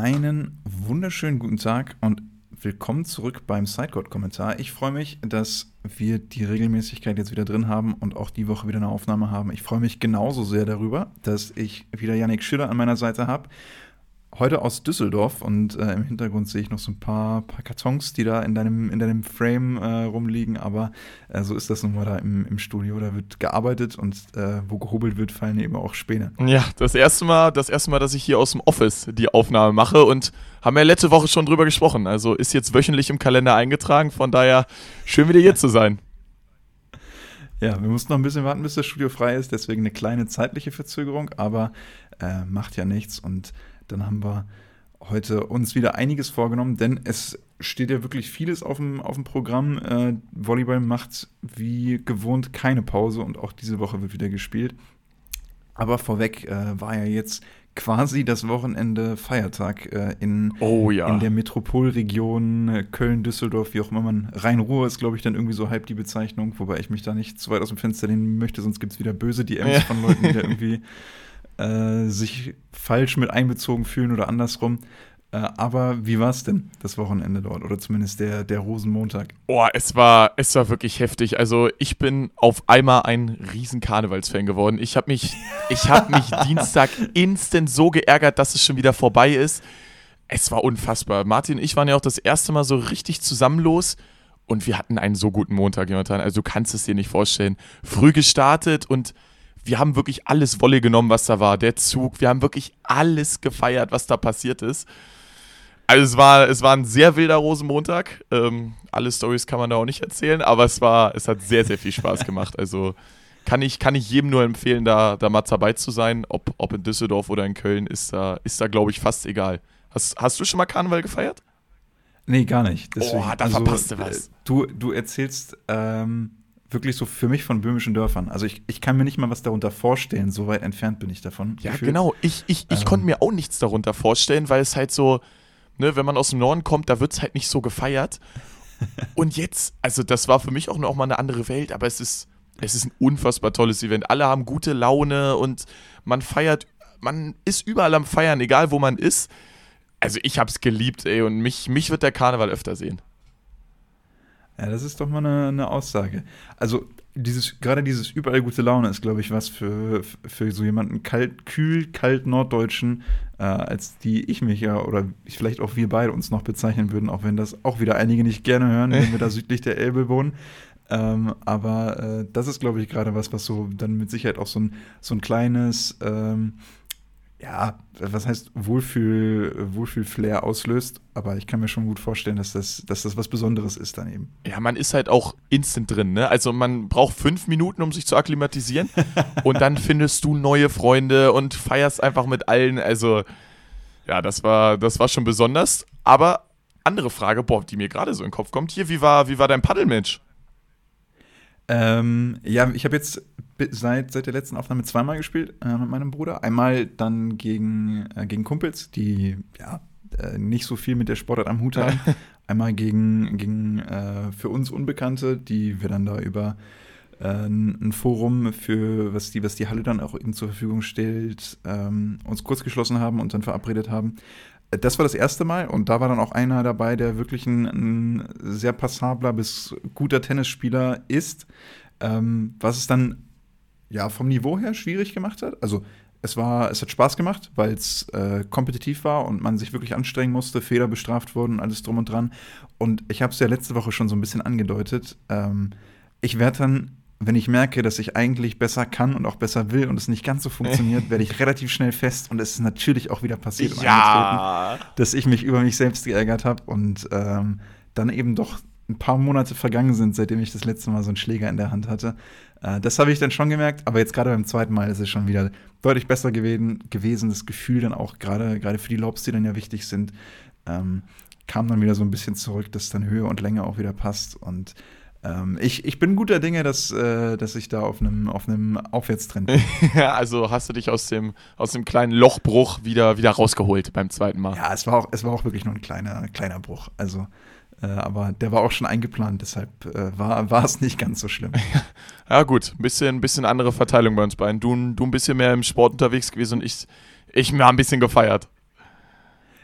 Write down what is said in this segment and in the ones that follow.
Einen wunderschönen guten Tag und willkommen zurück beim Sidecode-Kommentar. Ich freue mich, dass wir die Regelmäßigkeit jetzt wieder drin haben und auch die Woche wieder eine Aufnahme haben. Ich freue mich genauso sehr darüber, dass ich wieder Yannick Schiller an meiner Seite habe heute aus Düsseldorf und äh, im Hintergrund sehe ich noch so ein paar, paar Kartons, die da in deinem, in deinem Frame äh, rumliegen, aber äh, so ist das nun mal da im, im Studio. Da wird gearbeitet und äh, wo gehobelt wird, fallen eben auch Späne. Ja, das erste Mal, das erste Mal, dass ich hier aus dem Office die Aufnahme mache und haben ja letzte Woche schon drüber gesprochen. Also ist jetzt wöchentlich im Kalender eingetragen, von daher schön wieder hier zu sein. Ja, wir mussten noch ein bisschen warten, bis das Studio frei ist, deswegen eine kleine zeitliche Verzögerung, aber äh, macht ja nichts und dann haben wir heute uns wieder einiges vorgenommen, denn es steht ja wirklich vieles auf dem, auf dem Programm. Äh, Volleyball macht wie gewohnt keine Pause und auch diese Woche wird wieder gespielt. Aber vorweg äh, war ja jetzt quasi das Wochenende Feiertag äh, in, oh, ja. in der Metropolregion äh, Köln, Düsseldorf, wie auch immer man. Rhein-Ruhr ist, glaube ich, dann irgendwie so halb die Bezeichnung, wobei ich mich da nicht zu weit aus dem Fenster lehnen möchte, sonst gibt es wieder böse DMs ja. von Leuten, die da irgendwie äh, sich falsch mit einbezogen fühlen oder andersrum. Äh, aber wie war es denn das Wochenende dort oder zumindest der, der Rosenmontag? Oh, es war, es war wirklich heftig. Also ich bin auf einmal ein riesen Karnevalsfan geworden. Ich habe mich, ich habe mich Dienstag instant so geärgert, dass es schon wieder vorbei ist. Es war unfassbar. Martin und ich waren ja auch das erste Mal so richtig zusammen los. Und wir hatten einen so guten Montag, Jonathan. Also du kannst es dir nicht vorstellen. Früh gestartet und wir haben wirklich alles Wolle genommen, was da war. Der Zug, wir haben wirklich alles gefeiert, was da passiert ist. Also es war, es war ein sehr wilder Rosenmontag. Ähm, alle Stories kann man da auch nicht erzählen, aber es war, es hat sehr, sehr viel Spaß gemacht. Also kann ich, kann ich jedem nur empfehlen, da, da mal dabei zu sein. Ob, ob in Düsseldorf oder in Köln, ist da, ist da glaube ich, fast egal. Hast, hast du schon mal Karneval gefeiert? Nee, gar nicht. Deswegen, oh, da also, verpasst du was. Du, du erzählst ähm, wirklich so für mich von böhmischen Dörfern. Also ich, ich kann mir nicht mal was darunter vorstellen, so weit entfernt bin ich davon. Ja, gefühlt. genau. Ich, ich, ich ähm. konnte mir auch nichts darunter vorstellen, weil es halt so, ne, wenn man aus dem Norden kommt, da wird es halt nicht so gefeiert. Und jetzt, also das war für mich auch noch mal eine andere Welt, aber es ist, es ist ein unfassbar tolles Event. Alle haben gute Laune und man feiert, man ist überall am Feiern, egal wo man ist. Also ich hab's geliebt, ey, und mich, mich wird der Karneval öfter sehen. Ja, das ist doch mal eine, eine Aussage. Also dieses, gerade dieses überall gute Laune ist, glaube ich, was für, für so jemanden kalt, kühl, kalt Norddeutschen, äh, als die ich mich ja oder vielleicht auch wir beide uns noch bezeichnen würden, auch wenn das auch wieder einige nicht gerne hören, wenn wir da südlich der Elbe wohnen. Ähm, aber äh, das ist, glaube ich, gerade was, was so dann mit Sicherheit auch so ein, so ein kleines ähm, ja, was heißt Wohlfühl, Wohlfühl-Flair auslöst, aber ich kann mir schon gut vorstellen, dass das, dass das was Besonderes ist dann eben. Ja, man ist halt auch instant drin, ne? Also man braucht fünf Minuten, um sich zu akklimatisieren und dann findest du neue Freunde und feierst einfach mit allen. Also, ja, das war, das war schon besonders. Aber andere Frage, boah, die mir gerade so in den Kopf kommt. Hier, wie war, wie war dein Paddelmatch? Ähm, ja, ich habe jetzt seit, seit der letzten Aufnahme zweimal gespielt äh, mit meinem Bruder. Einmal dann gegen, äh, gegen Kumpels, die ja äh, nicht so viel mit der Sportart am Hut haben. Einmal gegen, gegen äh, für uns Unbekannte, die wir dann da über äh, ein Forum für, was die, was die Halle dann auch eben zur Verfügung stellt, ähm, uns kurz geschlossen haben und dann verabredet haben. Das war das erste Mal und da war dann auch einer dabei, der wirklich ein, ein sehr passabler bis guter Tennisspieler ist, ähm, was es dann ja vom Niveau her schwierig gemacht hat. Also es war, es hat Spaß gemacht, weil es äh, kompetitiv war und man sich wirklich anstrengen musste, Fehler bestraft wurden, alles drum und dran. Und ich habe es ja letzte Woche schon so ein bisschen angedeutet. Ähm, ich werde dann, wenn ich merke, dass ich eigentlich besser kann und auch besser will und es nicht ganz so funktioniert, werde ich relativ schnell fest und es ist natürlich auch wieder passiert, ja. dass ich mich über mich selbst geärgert habe und ähm, dann eben doch ein paar Monate vergangen sind, seitdem ich das letzte Mal so einen Schläger in der Hand hatte. Äh, das habe ich dann schon gemerkt, aber jetzt gerade beim zweiten Mal ist es schon wieder deutlich besser gewesen. gewesen. Das Gefühl dann auch gerade gerade für die Lobs, die dann ja wichtig sind, ähm, kam dann wieder so ein bisschen zurück, dass dann Höhe und Länge auch wieder passt. Und ähm, ich, ich bin guter Dinge, dass, äh, dass ich da auf einem auf Aufwärtstrend bin. ja, also hast du dich aus dem, aus dem kleinen Lochbruch wieder, wieder rausgeholt beim zweiten Mal. Ja, es war auch, es war auch wirklich nur ein kleiner, kleiner Bruch. Also aber der war auch schon eingeplant, deshalb äh, war, war es nicht ganz so schlimm. ja, gut, ein bisschen, bisschen andere Verteilung bei uns beiden. Du, du ein bisschen mehr im Sport unterwegs gewesen und ich, ich mir ein bisschen gefeiert.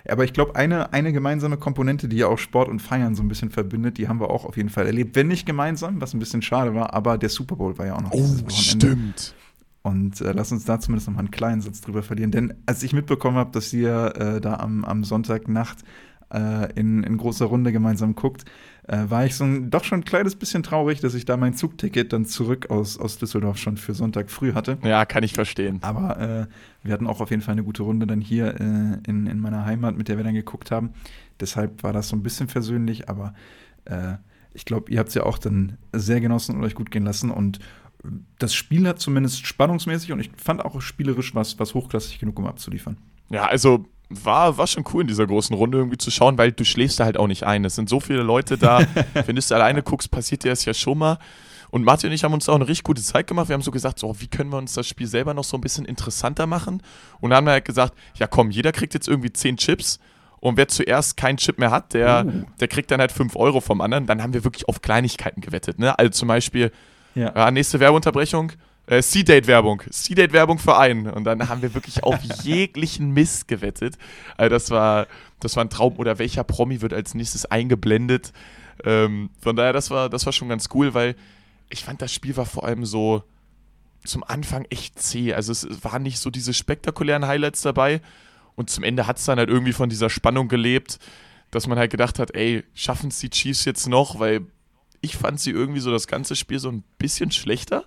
aber ich glaube, eine, eine gemeinsame Komponente, die ja auch Sport und Feiern so ein bisschen verbindet, die haben wir auch auf jeden Fall erlebt. Wenn nicht gemeinsam, was ein bisschen schade war, aber der Super Bowl war ja auch noch oh. Stimmt. Und äh, lass uns da zumindest noch mal einen kleinen Satz drüber verlieren. Denn als ich mitbekommen habe, dass ihr äh, da am, am Sonntagnacht äh, in, in großer Runde gemeinsam guckt, äh, war ich so ein, doch schon ein kleines bisschen traurig, dass ich da mein Zugticket dann zurück aus, aus Düsseldorf schon für Sonntag früh hatte. Ja, kann ich verstehen. Aber äh, wir hatten auch auf jeden Fall eine gute Runde dann hier äh, in, in meiner Heimat, mit der wir dann geguckt haben. Deshalb war das so ein bisschen versöhnlich, aber äh, ich glaube, ihr habt es ja auch dann sehr genossen und euch gut gehen lassen und das Spiel hat zumindest spannungsmäßig und ich fand auch spielerisch was, was hochklassig genug, um abzuliefern. Ja, also war, war schon cool in dieser großen Runde irgendwie zu schauen, weil du schläfst da halt auch nicht ein. Es sind so viele Leute da. Wenn du es alleine guckst, passiert dir das ja schon mal. Und Martin und ich haben uns auch eine richtig gute Zeit gemacht. Wir haben so gesagt, so, wie können wir uns das Spiel selber noch so ein bisschen interessanter machen? Und dann haben wir halt gesagt, ja komm, jeder kriegt jetzt irgendwie 10 Chips. Und wer zuerst keinen Chip mehr hat, der, uh. der kriegt dann halt 5 Euro vom anderen. Dann haben wir wirklich auf Kleinigkeiten gewettet. Ne? Also zum Beispiel, ja. ja nächste Werbeunterbrechung, äh, C-Date-Werbung. C-Date-Werbung für einen. Und dann haben wir wirklich auf jeglichen Mist gewettet. Also das war, das war ein Traum. Oder welcher Promi wird als nächstes eingeblendet? Ähm, von daher, das war, das war schon ganz cool, weil ich fand, das Spiel war vor allem so zum Anfang echt zäh. Also es waren nicht so diese spektakulären Highlights dabei. Und zum Ende hat es dann halt irgendwie von dieser Spannung gelebt, dass man halt gedacht hat, ey, schaffen es die Chiefs jetzt noch? Weil ich fand sie irgendwie so das ganze Spiel so ein bisschen schlechter.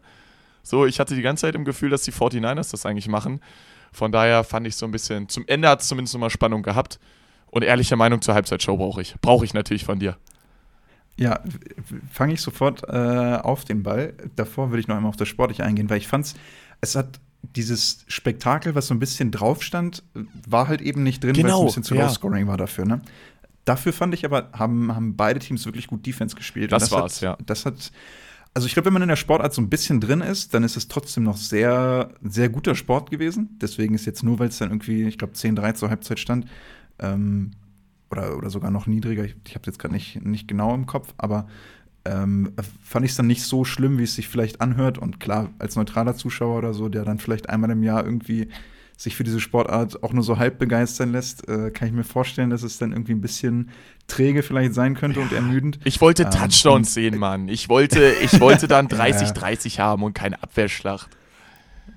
So, ich hatte die ganze Zeit im Gefühl, dass die 49ers das eigentlich machen. Von daher fand ich so ein bisschen, zum Ende hat es zumindest nochmal Spannung gehabt. Und ehrliche Meinung zur Halbzeitshow brauche ich. Brauche ich natürlich von dir. Ja, fange ich sofort äh, auf den Ball. Davor würde ich noch einmal auf das Sportliche eingehen, weil ich fand es hat dieses Spektakel, was so ein bisschen drauf stand, war halt eben nicht drin, genau, weil es ein genau, bisschen zu ja. Low-Scoring war dafür. Ne? Dafür fand ich aber, haben, haben beide Teams wirklich gut Defense gespielt. Das, das war's, hat, ja. Das hat also ich glaube, wenn man in der Sportart so ein bisschen drin ist, dann ist es trotzdem noch sehr, sehr guter Sport gewesen. Deswegen ist jetzt nur, weil es dann irgendwie, ich glaube, 10-3 zur Halbzeit stand, ähm, oder, oder sogar noch niedriger, ich, ich habe es jetzt gerade nicht, nicht genau im Kopf, aber ähm, fand ich es dann nicht so schlimm, wie es sich vielleicht anhört. Und klar, als neutraler Zuschauer oder so, der dann vielleicht einmal im Jahr irgendwie sich für diese Sportart auch nur so halb begeistern lässt, äh, kann ich mir vorstellen, dass es dann irgendwie ein bisschen träge vielleicht sein könnte und ermüdend. Ich wollte ähm, Touchdowns sehen, Mann. Ich wollte, ich wollte dann 30-30 haben und keine Abwehrschlacht.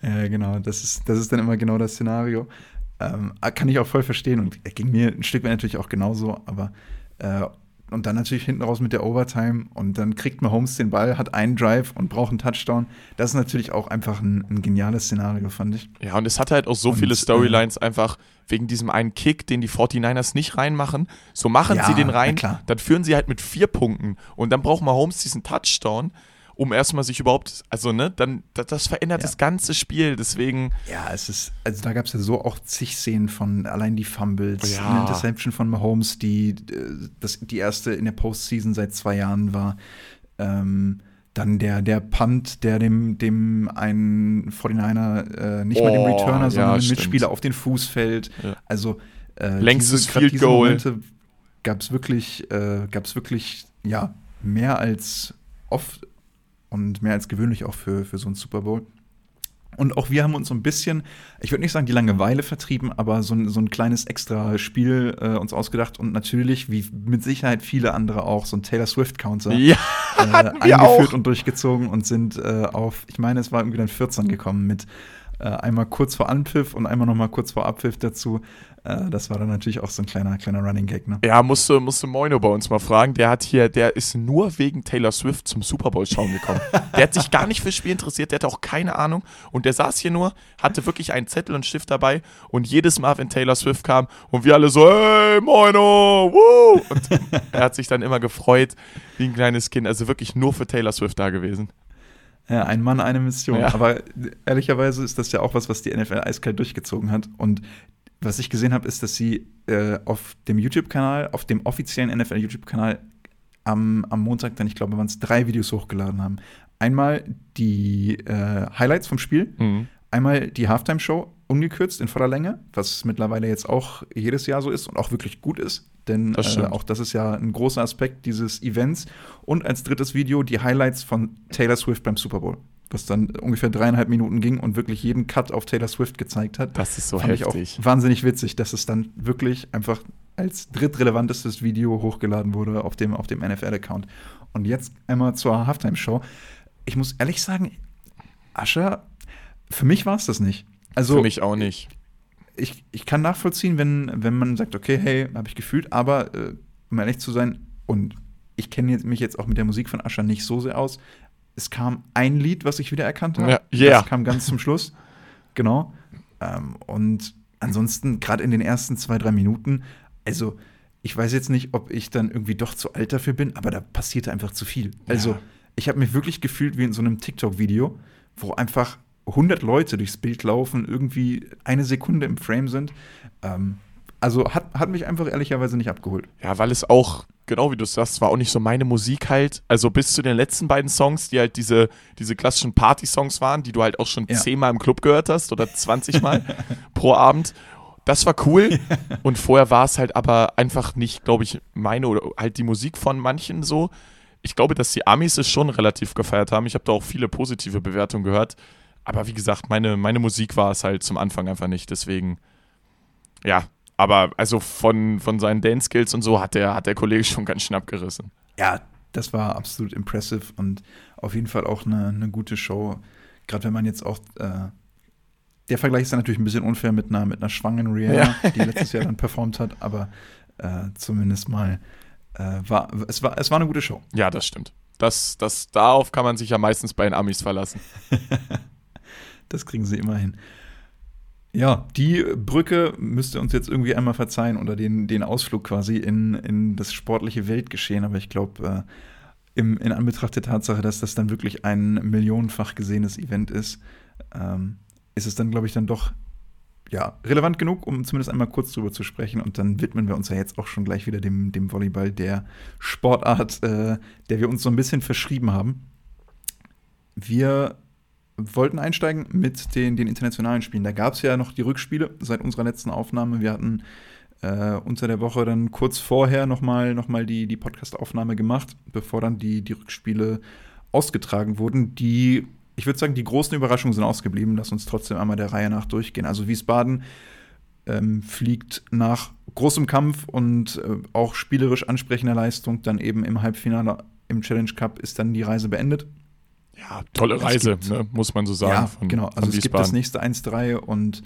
Ja, genau. Das ist, das ist dann immer genau das Szenario. Ähm, kann ich auch voll verstehen und ging mir ein Stück weit natürlich auch genauso, aber äh, und dann natürlich hinten raus mit der Overtime und dann kriegt Mahomes den Ball, hat einen Drive und braucht einen Touchdown. Das ist natürlich auch einfach ein, ein geniales Szenario, fand ich. Ja, und es hat halt auch so und, viele Storylines äh, einfach wegen diesem einen Kick, den die 49ers nicht reinmachen. So machen ja, sie den rein, dann führen sie halt mit vier Punkten und dann braucht Mahomes diesen Touchdown um erstmal sich überhaupt, also ne, dann das, das verändert ja. das ganze Spiel, deswegen. Ja, es ist, also da gab es ja so auch zig Szenen von allein die Fumbles, ja. eine Interception von Mahomes, die äh, das, die erste in der Postseason seit zwei Jahren war. Ähm, dann der, der Punt, der dem, dem einen 49er, äh, nicht oh, mal dem oh, Returner, sondern ja, dem Mitspieler auf den Fuß fällt. Ja. Also äh, Längstes diese, Field Goal. Gab es wirklich, äh, gab's wirklich, ja, mehr als oft und mehr als gewöhnlich auch für, für so einen Super Bowl. Und auch wir haben uns so ein bisschen, ich würde nicht sagen die Langeweile vertrieben, aber so ein, so ein kleines extra Spiel äh, uns ausgedacht und natürlich, wie mit Sicherheit viele andere auch, so ein Taylor Swift-Counter ja, äh, eingeführt auch. und durchgezogen und sind äh, auf, ich meine, es war irgendwie dann 14 gekommen mit äh, einmal kurz vor Anpfiff und einmal noch mal kurz vor Abpfiff dazu. Äh, das war dann natürlich auch so ein kleiner, kleiner Running Gag, ne? Ja, musste, musste Moino bei uns mal fragen. Der hat hier, der ist nur wegen Taylor Swift zum Super Bowl schauen gekommen. der hat sich gar nicht fürs Spiel interessiert, der hatte auch keine Ahnung. Und der saß hier nur, hatte wirklich einen Zettel und Stift dabei. Und jedes Mal, wenn Taylor Swift kam und wir alle so, hey, Moino, woo! Und er hat sich dann immer gefreut, wie ein kleines Kind. Also wirklich nur für Taylor Swift da gewesen. Ja, ein Mann, eine Mission. Ja. Aber ehrlicherweise ist das ja auch was, was die NFL eiskalt durchgezogen hat. Und was ich gesehen habe, ist, dass sie äh, auf dem YouTube-Kanal, auf dem offiziellen NFL-YouTube-Kanal am, am Montag dann, ich glaube, waren es drei Videos hochgeladen haben. Einmal die äh, Highlights vom Spiel, mhm. einmal die Halftime-Show, ungekürzt in voller Länge, was mittlerweile jetzt auch jedes Jahr so ist und auch wirklich gut ist, denn äh, auch das ist ja ein großer Aspekt dieses Events. Und als drittes Video die Highlights von Taylor Swift beim Super Bowl. was dann ungefähr dreieinhalb Minuten ging und wirklich jeden Cut auf Taylor Swift gezeigt hat. Das ist so Fand heftig. ich auch wahnsinnig witzig, dass es dann wirklich einfach als drittrelevantestes Video hochgeladen wurde auf dem, auf dem NFL-Account. Und jetzt einmal zur Halftime-Show. Ich muss ehrlich sagen, Ascher, für mich war es das nicht. Also, Für mich auch nicht. Ich, ich kann nachvollziehen, wenn, wenn man sagt, okay, hey, habe ich gefühlt, aber äh, um ehrlich zu sein, und ich kenne mich jetzt auch mit der Musik von Ascher nicht so sehr aus, es kam ein Lied, was ich wieder erkannt habe. Ja, yeah. Das kam ganz zum Schluss. Genau. Ähm, und ansonsten, gerade in den ersten zwei, drei Minuten, also ich weiß jetzt nicht, ob ich dann irgendwie doch zu alt dafür bin, aber da passierte einfach zu viel. Also Ja. ich habe mich wirklich gefühlt wie in so einem TikTok-Video, wo einfach 100 Leute durchs Bild laufen, irgendwie eine Sekunde im Frame sind. Ähm, also hat, hat mich einfach ehrlicherweise nicht abgeholt. Ja, weil es auch, genau wie du es sagst, war auch nicht so meine Musik halt. Also bis zu den letzten beiden Songs, die halt diese, diese klassischen Party-Songs waren, die du halt auch schon Ja. zehnmal im Club gehört hast oder 20 Mal pro Abend. Das war cool. Und vorher war es halt aber einfach nicht, glaube ich, meine oder halt die Musik von manchen so. Ich glaube, dass die Amis es schon relativ gefeiert haben. Ich habe da auch viele positive Bewertungen gehört. Aber wie gesagt, meine, meine Musik war es halt zum Anfang einfach nicht. Deswegen, ja. Aber also von, von seinen Dance-Skills und so hat der, hat der Kollege schon ganz schön abgerissen. Ja, das war absolut impressive und auf jeden Fall auch eine, eine gute Show. Gerade wenn man jetzt auch äh, der Vergleich ist dann natürlich ein bisschen unfair mit einer, mit einer schwangeren Rihanna, die letztes Jahr dann performt hat, aber äh, zumindest mal äh, war es, war es war eine gute Show. Ja, das stimmt. Das, das, darauf kann man sich ja meistens bei den Amis verlassen. Das kriegen sie immer hin. Ja, die Brücke müsste uns jetzt irgendwie einmal verzeihen oder den, den Ausflug quasi in, in das sportliche Weltgeschehen. Aber ich glaube, äh, in Anbetracht der Tatsache, dass das dann wirklich ein millionenfach gesehenes Event ist, ähm, ist es dann, glaube ich, dann doch ja, relevant genug, um zumindest einmal kurz drüber zu sprechen. Und dann widmen wir uns ja jetzt auch schon gleich wieder dem, dem Volleyball, der Sportart, äh, der wir uns so ein bisschen verschrieben haben. Wir wollten einsteigen mit den, den internationalen Spielen. Da gab es ja noch die Rückspiele seit unserer letzten Aufnahme. Wir hatten äh, unter der Woche dann kurz vorher nochmal noch mal die, die Podcast-Aufnahme gemacht, bevor dann die, die Rückspiele ausgetragen wurden. Die, ich würde sagen, die großen Überraschungen sind ausgeblieben. Lass uns trotzdem einmal der Reihe nach durchgehen. Also Wiesbaden ähm, fliegt nach großem Kampf und äh, auch spielerisch ansprechender Leistung dann eben im Halbfinale im Challenge Cup ist dann die Reise beendet. Ja, tolle Reise, gibt- ne, muss man so sagen. Ja, von- genau. Also es gibt das nächste 1-3 und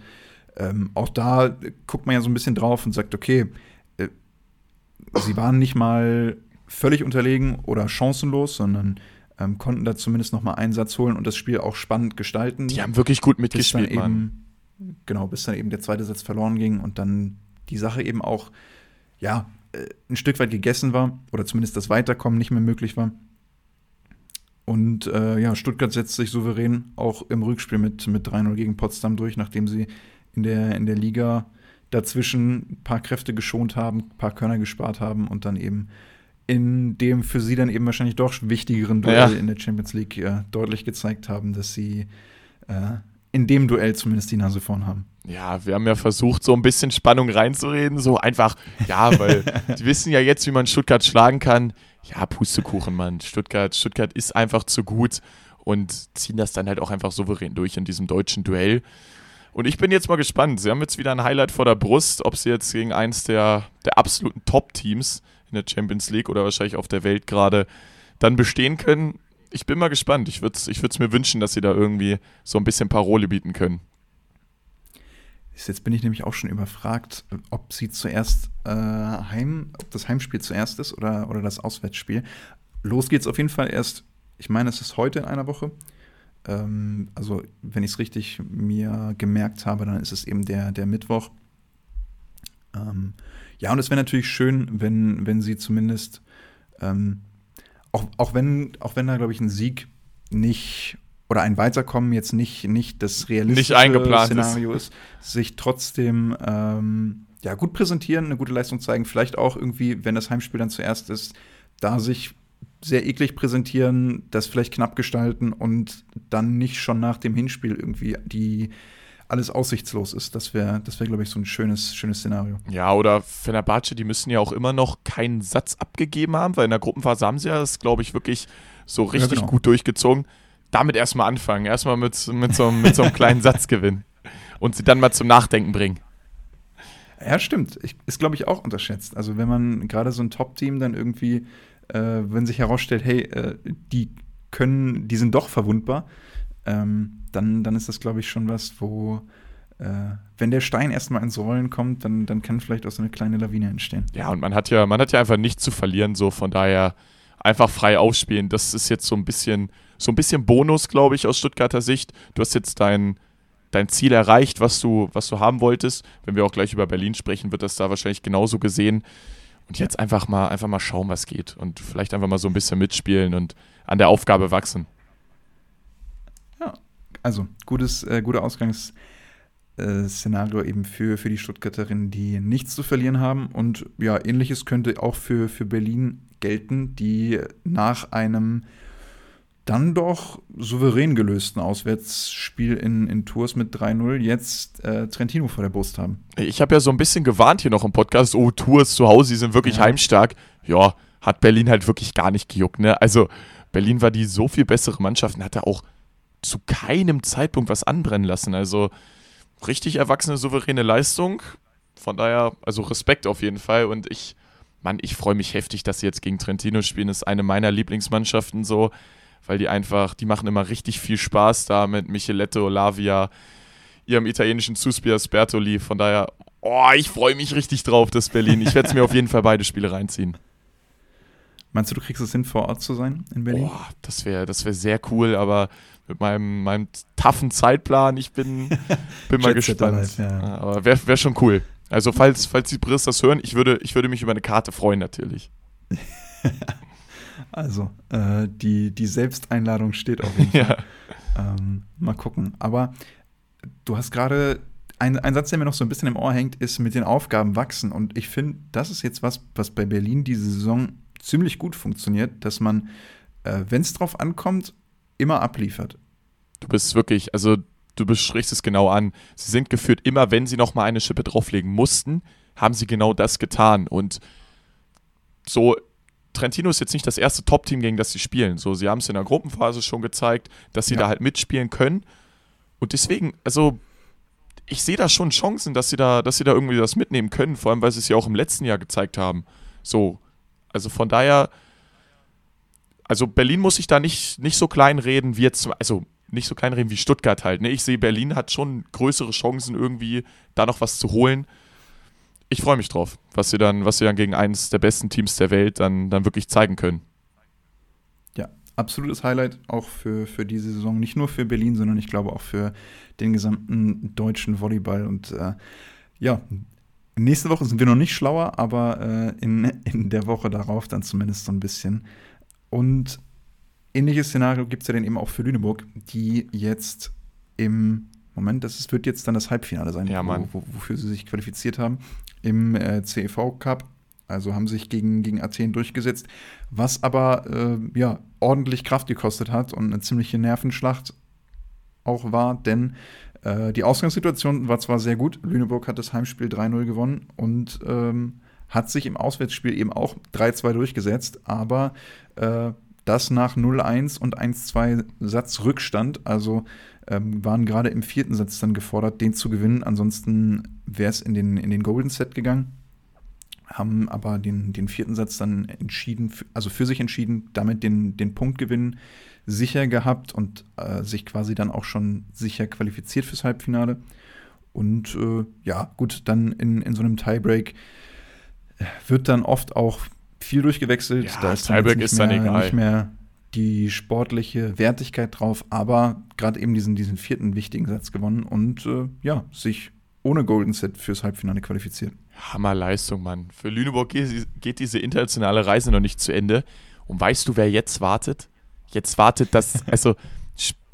ähm, auch da guckt man ja so ein bisschen drauf und sagt, okay, äh, sie waren nicht mal völlig unterlegen oder chancenlos, sondern ähm, konnten da zumindest noch mal einen Satz holen und das Spiel auch spannend gestalten. Die haben wirklich gut bis mitgespielt, Mann. eben, genau, bis dann eben der zweite Satz verloren ging und dann die Sache eben auch, ja, äh, ein Stück weit gegessen war oder zumindest das Weiterkommen nicht mehr möglich war. Und äh, ja, Stuttgart setzt sich souverän auch im Rückspiel mit, mit 3-0 gegen Potsdam durch, nachdem sie in der, in der Liga dazwischen ein paar Kräfte geschont haben, ein paar Körner gespart haben und dann eben in dem für sie dann eben wahrscheinlich doch wichtigeren Duell Ja. in der Champions League äh, deutlich gezeigt haben, dass sie äh, in dem Duell zumindest die Nase vorn haben. Ja, wir haben ja versucht, so ein bisschen Spannung reinzureden. So einfach, ja, weil die wissen ja jetzt, wie man Stuttgart schlagen kann. Ja, Pustekuchen, Mann. Stuttgart, Stuttgart ist einfach zu gut und ziehen das dann halt auch einfach souverän durch in diesem deutschen Duell. Und ich bin jetzt mal gespannt. Sie haben jetzt wieder ein Highlight vor der Brust, ob sie jetzt gegen eins der, der absoluten Top-Teams in der Champions League oder wahrscheinlich auf der Welt gerade dann bestehen können. Ich bin mal gespannt. Ich würde es ich mir wünschen, dass sie da irgendwie so ein bisschen Parole bieten können. Jetzt bin ich nämlich auch schon überfragt, ob sie zuerst äh, heim, ob das Heimspiel zuerst ist oder, oder das Auswärtsspiel. Los geht's auf jeden Fall erst, ich meine, es ist heute in einer Woche. Ähm, also, wenn ich es richtig mir gemerkt habe, dann ist es eben der, der Mittwoch. Ähm, ja, und es wäre natürlich schön, wenn, wenn sie zumindest, ähm, auch, auch, wenn, auch wenn da, glaube ich, ein Sieg nicht oder ein Weiterkommen jetzt nicht, nicht das realistische Nicht. Szenario ist, sich trotzdem ähm, ja, gut präsentieren, eine gute Leistung zeigen, vielleicht auch irgendwie, wenn das Heimspiel dann zuerst ist, da sich sehr eklig präsentieren, das vielleicht knapp gestalten und dann nicht schon nach dem Hinspiel irgendwie die alles aussichtslos ist. Das wäre, das wäre, glaube ich, so ein schönes, schönes Szenario. Ja, oder Fenerbahce, die müssen ja auch immer noch keinen Satz abgegeben haben, weil in der Gruppenphase haben sie ja das, glaube ich, wirklich so richtig genau. gut durchgezogen. Damit erstmal anfangen. Erstmal mit, mit, so, mit so einem kleinen Satzgewinn. Und sie dann mal zum Nachdenken bringen. Ja, stimmt. Ich, ist, glaube ich, auch unterschätzt. Also, wenn man gerade so ein Top-Team dann irgendwie, äh, wenn sich herausstellt, hey, äh, die können, die sind doch verwundbar, ähm, dann, dann ist das, glaube ich, schon was, wo, äh, wenn der Stein erstmal ins Rollen kommt, dann, dann kann vielleicht auch so eine kleine Lawine entstehen. Ja, und man hat ja, man hat ja einfach nichts zu verlieren, so von daher einfach frei aufspielen. Das ist jetzt so ein bisschen, so ein bisschen Bonus, glaube ich, aus Stuttgarter Sicht. Du hast jetzt dein, dein Ziel erreicht, was du, was du haben wolltest. Wenn wir auch gleich über Berlin sprechen, wird das da wahrscheinlich genauso gesehen. Und jetzt einfach mal, einfach mal schauen, was geht. Und vielleicht einfach mal so ein bisschen mitspielen und an der Aufgabe wachsen. Ja, also gutes, äh, guter Ausgangsszenario äh, eben für, für die Stuttgarterinnen, die nichts zu verlieren haben. Und ja, ähnliches könnte auch für, für Berlin gelten, die nach einem dann doch souverän gelösten Auswärtsspiel in, in Tours mit 3-0 jetzt äh, Trentino vor der Brust haben. Ich habe ja so ein bisschen gewarnt hier noch im Podcast, oh, Tours zu Hause, die sind wirklich ja. heimstark. Ja, hat Berlin halt wirklich gar nicht gejuckt, ne? Also Berlin war die so viel bessere Mannschaft und hatte auch zu keinem Zeitpunkt was anbrennen lassen. Also richtig erwachsene, souveräne Leistung. Von daher, also Respekt auf jeden Fall. Und ich, Mann, ich freue mich heftig, dass sie jetzt gegen Trentino spielen. Das ist eine meiner Lieblingsmannschaften so, weil die einfach, die machen immer richtig viel Spaß da mit Michelette, Olavia, ihrem italienischen Zuspiel Spertoli. Von daher, oh, ich freue mich richtig drauf, das Berlin. Ich werde es mir auf jeden Fall beide Spiele reinziehen. Meinst du, du kriegst es hin, vor Ort zu sein in Berlin? Boah, das wäre das wär sehr cool, aber mit meinem, meinem taffen Zeitplan, ich bin, bin mal gespannt. Life, ja. Aber wäre wär schon cool. Also, falls, falls die Briss das hören, ich würde, ich würde mich über eine Karte freuen, natürlich. also, äh, die, die Selbsteinladung steht auf jeden Fall. ja. ähm, mal gucken. Aber du hast gerade ein, ein, Satz, der mir noch so ein bisschen im Ohr hängt, ist mit den Aufgaben wachsen. Und ich finde, das ist jetzt was, was bei Berlin diese Saison ziemlich gut funktioniert, dass man, äh, wenn es drauf ankommt, immer abliefert. Du bist wirklich, also du besprichst es genau an. Sie sind geführt, immer wenn sie noch mal eine Schippe drauflegen mussten, haben sie genau das getan. Und so, Trentino ist jetzt nicht das erste Top-Team, gegen das sie spielen. So, sie haben es in der Gruppenphase schon gezeigt, dass sie ja. da halt mitspielen können. Und deswegen, also ich sehe da schon Chancen, dass sie da, dass sie da irgendwie das mitnehmen können, vor allem weil sie es ja auch im letzten Jahr gezeigt haben. So, also von daher, also Berlin muss sich da nicht, nicht so klein reden wie jetzt, also nicht so klein reden wie Stuttgart halt. Ne? Ich sehe, Berlin hat schon größere Chancen, irgendwie da noch was zu holen. Ich freue mich drauf, was sie dann, was sie dann gegen eines der besten Teams der Welt dann, dann wirklich zeigen können. Ja, absolutes Highlight auch für, für diese Saison. Nicht nur für Berlin, sondern ich glaube auch für den gesamten deutschen Volleyball. Und äh, ja, Nächste Woche sind wir noch nicht schlauer, aber äh, in, in der Woche darauf dann zumindest so ein bisschen. Und ähnliches Szenario gibt es ja dann eben auch für Lüneburg, die jetzt im Moment, das wird jetzt dann das Halbfinale sein, ja, wo, wofür sie sich qualifiziert haben, im äh, CEV Cup. Also haben sich gegen, gegen Athen durchgesetzt, was aber äh, ja, ordentlich Kraft gekostet hat und eine ziemliche Nervenschlacht auch war, denn äh, die Ausgangssituation war zwar sehr gut, Lüneburg hat das Heimspiel 3-0 gewonnen und ähm, hat sich im Auswärtsspiel eben auch 3-2 durchgesetzt, aber äh, das nach 0-1 und 1-2 Satz Rückstand, also ähm, waren gerade im vierten Satz dann gefordert, den zu gewinnen. Ansonsten wäre es in den, in den Golden Set gegangen. Haben aber den, den vierten Satz dann entschieden, also für sich entschieden, damit den, den Punktgewinn sicher gehabt und äh, sich quasi dann auch schon sicher qualifiziert fürs Halbfinale. Und äh, ja, gut, dann in, in so einem Tiebreak wird dann oft auch viel durchgewechselt. Ja, da ist Tiebreak ist dann egal. nicht mehr die sportliche Wertigkeit drauf, aber gerade eben diesen, diesen vierten wichtigen Satz gewonnen und äh, ja, sich ohne Golden Set fürs Halbfinale qualifiziert. Hammerleistung, Mann. Für Lüneburg geht, diese internationale Reise noch nicht zu Ende. Und weißt du, wer jetzt wartet? Jetzt wartet das, also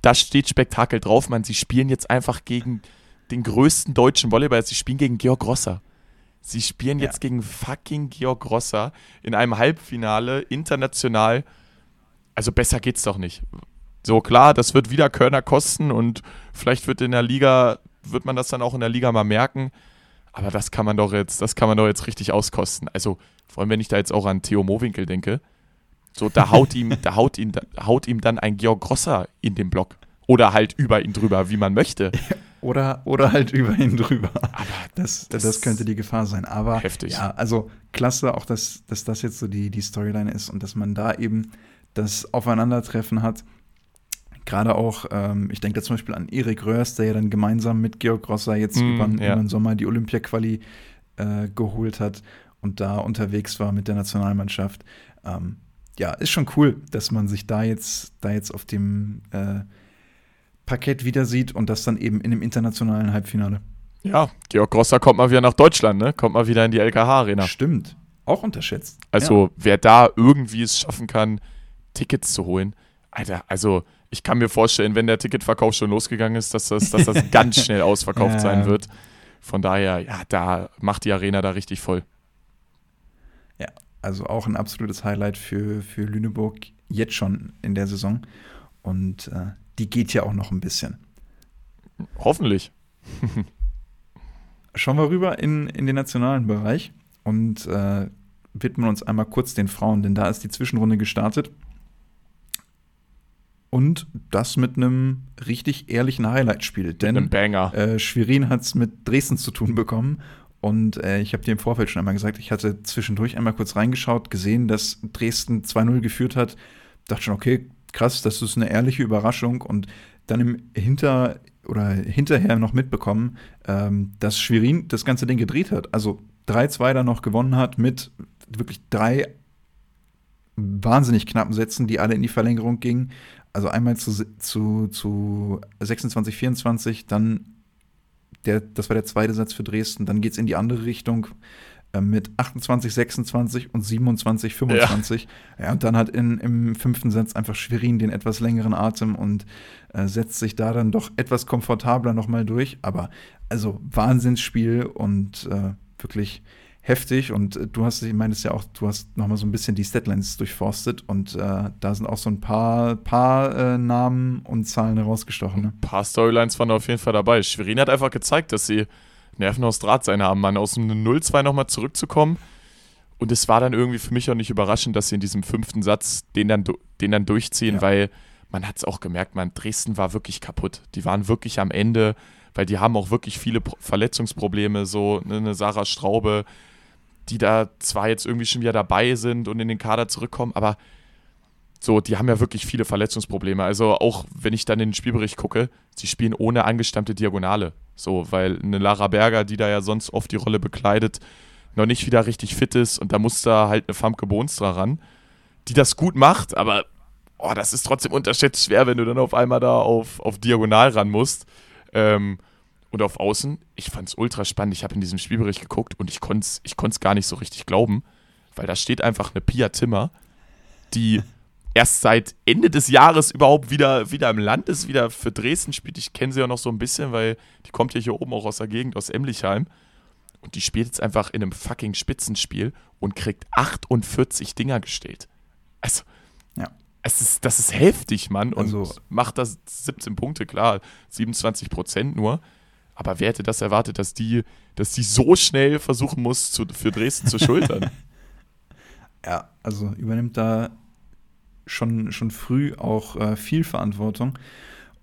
da steht Spektakel drauf, man. Sie spielen jetzt einfach gegen den größten deutschen Volleyball. Sie spielen gegen Georg Rosser. Sie spielen ja. jetzt gegen fucking Georg Rosser in einem Halbfinale international. Also besser geht's doch nicht. So klar, das wird wieder Körner kosten und vielleicht wird in der Liga, wird man das dann auch in der Liga mal merken. Aber das kann man doch jetzt, das kann man doch jetzt richtig auskosten. Also, vor allem, wenn ich da jetzt auch an Theo Mowinkel denke, So, da haut ihm, da haut ihn, da haut ihm dann ein Georg Grosser in den Block. Oder halt über ihn drüber, wie man möchte. Oder, oder halt über ihn drüber. Aber Das, Das- das, könnte die Gefahr sein. Aber Heftig. ja, also klasse auch, dass, dass das jetzt so die, die Storyline ist und dass man da eben das Aufeinandertreffen hat. Gerade auch, ähm, ich denke da zum Beispiel an Erik Röhrs, der ja dann gemeinsam mit Georg Grosser jetzt Mm, über, ja. den Sommer die Olympia-Quali äh, geholt hat und da unterwegs war mit der Nationalmannschaft. Ähm, ja, ist schon cool, dass man sich da jetzt, da jetzt auf dem äh, Parkett wieder sieht und das dann eben in dem internationalen Halbfinale. ja, Georg Grosser kommt mal wieder nach Deutschland, ne? Kommt mal wieder in die LKH-Arena. Stimmt. Auch unterschätzt. Also, wer da irgendwie es schaffen kann, Tickets zu holen, Alter, also ich kann mir vorstellen, wenn der Ticketverkauf schon losgegangen ist, dass das, dass das ganz schnell ausverkauft Ja. sein wird. Von daher, ja, da macht die Arena da richtig voll. Ja, also auch ein absolutes Highlight für, für Lüneburg jetzt schon in der Saison. Und äh, die geht ja auch noch ein bisschen. Hoffentlich. Schauen wir rüber in, in den nationalen Bereich und äh, widmen uns einmal kurz den Frauen, denn da ist die Zwischenrunde gestartet. Und das mit einem richtig ehrlichen Highlight-Spiel. Denn Ein Banger. Äh, Schwerin hat es mit Dresden zu tun bekommen. Und äh, ich habe dir im Vorfeld schon einmal gesagt, ich hatte zwischendurch einmal kurz reingeschaut, gesehen, dass Dresden 2-0 geführt hat. Dachte schon, okay, krass, das ist eine ehrliche Überraschung. Und dann im Hinter oder hinterher noch mitbekommen, ähm, dass Schwerin das ganze Ding gedreht hat. Also 3-2 dann noch gewonnen hat mit wirklich drei wahnsinnig knappen Sätzen, die alle in die Verlängerung gingen. Also einmal zu, zu, zu 26, 24, dann der, das war der zweite Satz für Dresden, dann geht es in die andere Richtung äh, mit 28, 26 und 27, 25. Ja, und dann hat in, im fünften Satz einfach Schwerin den etwas längeren Atem und äh, setzt sich da dann doch etwas komfortabler nochmal durch. Aber also Wahnsinnsspiel und äh, wirklich heftig. Und äh, du hast, ich meintest ja auch, du hast nochmal so ein bisschen die Statlines durchforstet und äh, da sind auch so ein paar, paar äh, Namen und Zahlen herausgestochen. Ne? Ein paar Storylines waren auf jeden Fall dabei. Schwerin hat einfach gezeigt, dass sie Nerven aus Draht sein haben, Mann, aus dem 0-2 nochmal zurückzukommen. Und es war dann irgendwie für mich auch nicht überraschend, dass sie in diesem fünften Satz den dann, den dann durchziehen, Ja. weil man hat es auch gemerkt, man, Dresden war wirklich kaputt. Die waren wirklich am Ende, weil die haben auch wirklich viele Pro Verletzungsprobleme, so ne, eine Sarah Straube, die da zwar jetzt irgendwie schon wieder dabei sind und in den Kader zurückkommen, aber so, die haben ja wirklich viele Verletzungsprobleme. Also auch wenn ich dann in den Spielbericht gucke, sie spielen ohne angestammte Diagonale. So, weil eine Lara Berger, die da ja sonst oft die Rolle bekleidet, noch nicht wieder richtig fit ist und da muss da halt eine Famke Bohnstra ran, die das gut macht, aber oh, das ist trotzdem unterschätzt schwer, wenn du dann auf einmal da auf, auf Diagonal ran musst. Ähm, und auf Außen, ich fand es ultra spannend. Ich habe in diesem Spielbericht geguckt und ich konnte es ich konnt's gar nicht so richtig glauben, weil da steht einfach eine Pia Timmer, die erst seit Ende des Jahres überhaupt wieder, wieder im Land ist, wieder für Dresden spielt. Ich kenne sie ja noch so ein bisschen, weil die kommt ja hier oben auch aus der Gegend, aus Emlichheim. Und die spielt jetzt einfach in einem fucking Spitzenspiel und kriegt 48 Dinger gestellt. Also, Ja. es ist, das ist heftig, Mann. Und Also- macht das 17 Punkte, klar, 27 Prozent nur. Aber wer hätte das erwartet, dass die, dass die so schnell versuchen muss, zu, für Dresden zu schultern? Ja, also übernimmt da schon, schon früh auch äh, viel Verantwortung.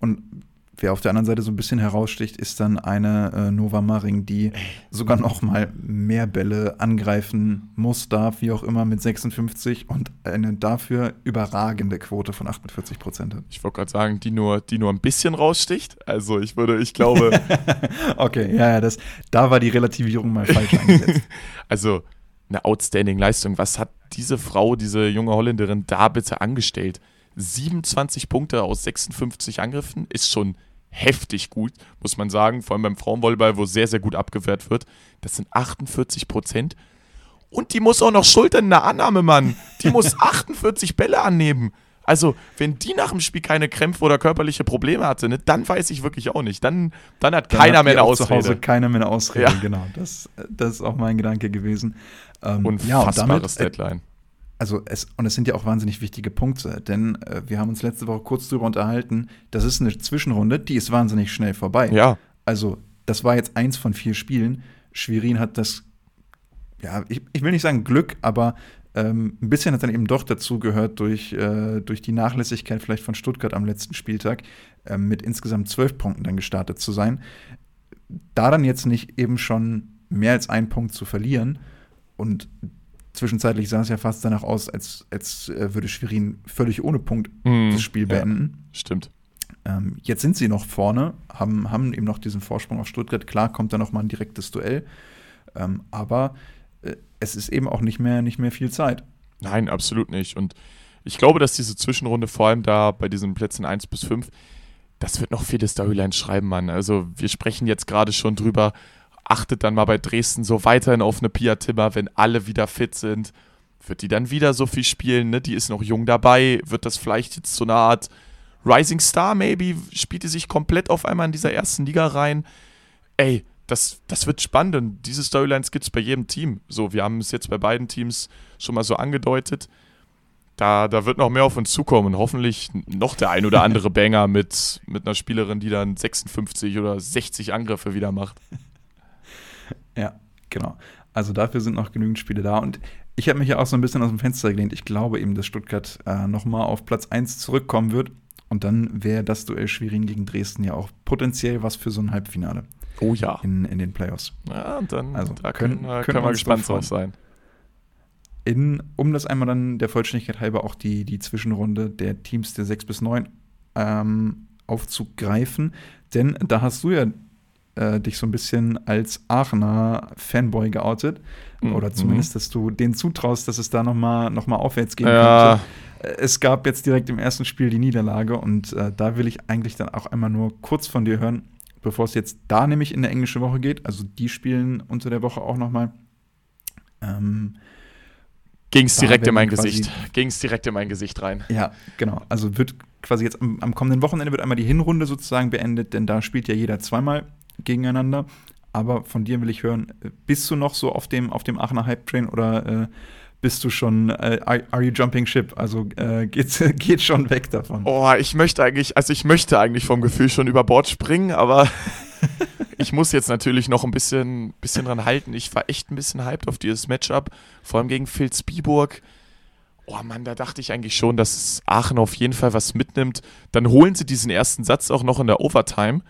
Und wer auf der anderen Seite so ein bisschen heraussticht, ist dann eine äh, Nova Maring, die sogar noch mal mehr Bälle angreifen muss, darf, wie auch immer, mit 56 und eine dafür überragende Quote von 48 Prozent hat. Ich wollte gerade sagen, die nur, die nur ein bisschen raussticht. Also ich würde, ich glaube, Okay, ja, ja, das, da war die Relativierung mal falsch eingesetzt. also eine outstanding Leistung. Was hat diese Frau, diese junge Holländerin da bitte angestellt? 27 Punkte aus 56 Angriffen ist schon heftig gut, muss man sagen. Vor allem beim Frauenvolleyball, wo sehr, sehr gut abgewehrt wird. Das sind 48 Prozent. Und die muss auch noch schultern in der Annahme, Mann. Die muss 48 Bälle annehmen. Also, wenn die nach dem Spiel keine Krämpfe oder körperliche Probleme hatte, ne, dann weiß ich wirklich auch nicht. Dann, dann hat Dann keiner hat mehr eine auch Zu Hause Ausrede. keiner mehr eine Ausrede, Ja. genau. Das, das ist auch mein Gedanke gewesen. Ähm, Unfassbares äh, Deadline. Also es, und es sind ja auch wahnsinnig wichtige Punkte, denn äh, wir haben uns letzte Woche kurz darüber unterhalten, das ist eine Zwischenrunde, die ist wahnsinnig schnell vorbei. Ja, Also das war jetzt eins von vier Spielen. Schwerin hat das, ja, ich, ich will nicht sagen Glück, aber Ähm, ein bisschen hat dann eben doch dazu gehört durch, äh, durch die Nachlässigkeit vielleicht von Stuttgart am letzten Spieltag, äh, mit insgesamt zwölf Punkten dann gestartet zu sein. Da dann jetzt nicht eben schon mehr als einen Punkt zu verlieren und zwischenzeitlich sah es ja fast danach aus, als, als äh, würde Schwerin völlig ohne Punkt mm, das Spiel beenden. Ja, stimmt. Ähm, jetzt sind sie noch vorne, haben, haben eben noch diesen Vorsprung auf Stuttgart. Klar kommt da noch mal ein direktes Duell, ähm, aber äh, es ist eben auch nicht mehr, nicht mehr viel Zeit. Nein, absolut nicht. Und ich glaube, dass diese Zwischenrunde vor allem da bei diesen Plätzen 1 bis 5, das wird noch viele Storylines schreiben, Mann. Also wir sprechen jetzt gerade schon drüber, achtet dann mal bei Dresden so weiterhin auf eine Pia Timmer, wenn alle wieder fit sind. Wird die dann wieder so viel spielen? Ne? Die ist noch jung dabei. Wird das vielleicht jetzt so eine Art Rising Star, maybe? Spielt die sich komplett auf einmal in dieser ersten Liga rein? Ey, das, das wird spannend und diese Storylines gibt es bei jedem Team. So, wir haben es jetzt bei beiden Teams schon mal so angedeutet. Da, da wird noch mehr auf uns zukommen und hoffentlich noch der ein oder andere Banger mit, mit einer Spielerin, die dann 56 oder 60 Angriffe wieder macht. Ja, genau. Also dafür sind noch genügend Spiele da. Und ich habe mich ja auch so ein bisschen aus dem Fenster gelehnt. Ich glaube eben, dass Stuttgart äh, nochmal auf Platz 1 zurückkommen wird. Und dann wäre das Duell Schwerin gegen Dresden ja auch potenziell was für so ein Halbfinale. Oh ja. In, in den Playoffs. Ja, und dann also, da können, können, können wir gespannt drauf sein. In, um das einmal dann der Vollständigkeit halber auch die, die Zwischenrunde der Teams der 6 bis 9 ähm, aufzugreifen. Denn da hast du ja äh, dich so ein bisschen als Aachener Fanboy geoutet. Mhm. Oder zumindest, dass du denen zutraust, dass es da nochmal noch mal aufwärts gehen ja. könnte. Äh, es gab jetzt direkt im ersten Spiel die Niederlage und äh, da will ich eigentlich dann auch einmal nur kurz von dir hören, bevor es jetzt da nämlich in der englische Woche geht. Also die spielen unter der Woche auch nochmal. Ähm, Ging es direkt in mein Gesicht. Ging es direkt in mein Gesicht rein. Ja, genau. Also wird quasi jetzt am, am, kommenden Wochenende wird einmal die Hinrunde sozusagen beendet, denn da spielt ja jeder zweimal gegeneinander. Aber von dir will ich hören, bist du noch so auf dem, auf dem Aachener Hype-Train oder äh, bist du schon, äh, are you jumping ship? Also äh, geht's, geht schon weg davon. Oh, ich möchte eigentlich, also ich möchte eigentlich vom Gefühl schon über Bord springen, aber ich muss jetzt natürlich noch ein bisschen, bisschen dran halten. Ich war echt ein bisschen hyped auf dieses Matchup, vor allem gegen Phil Spieburg. Oh Mann, da dachte ich eigentlich schon, dass Aachen auf jeden Fall was mitnimmt. Dann holen sie diesen ersten Satz auch noch in der Overtime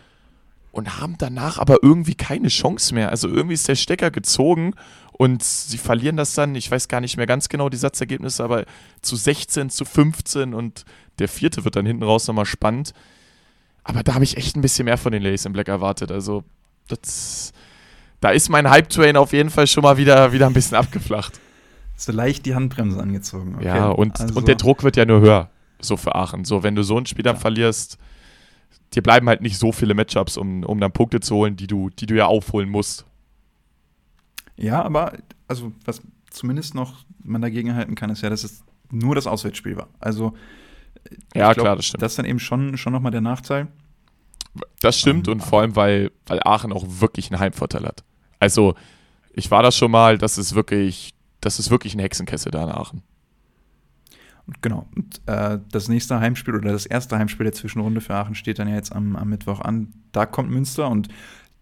und haben danach aber irgendwie keine Chance mehr. Also irgendwie ist der Stecker gezogen und sie verlieren das dann, ich weiß gar nicht mehr ganz genau die Satzergebnisse, aber zu 16, zu 15 und der vierte wird dann hinten raus nochmal spannend. Aber da habe ich echt ein bisschen mehr von den Ladies in Black erwartet. Also das, da ist mein Hype-Train auf jeden Fall schon mal wieder, wieder ein bisschen abgeflacht. So leicht die Handbremse angezogen. Okay. Ja, und, also. und der Druck wird ja nur höher, so für Aachen. So, wenn du so ein Spiel dann ja. verlierst, dir bleiben halt nicht so viele Matchups, um, um dann Punkte zu holen, die du, die du ja aufholen musst. Ja, aber also was zumindest noch man dagegen halten kann, ist ja, dass es nur das Auswärtsspiel war. Also ja, glaub, klar, das stimmt. Das ist dann eben schon, schon nochmal der Nachteil. Das stimmt um, und vor allem, weil, weil Aachen auch wirklich einen Heimvorteil hat. Also, ich war da schon mal, das ist wirklich, das ist wirklich ein Hexenkessel da in Aachen. Genau. Und äh, das nächste Heimspiel oder das erste Heimspiel der Zwischenrunde für Aachen steht dann ja jetzt am, am Mittwoch an. Da kommt Münster und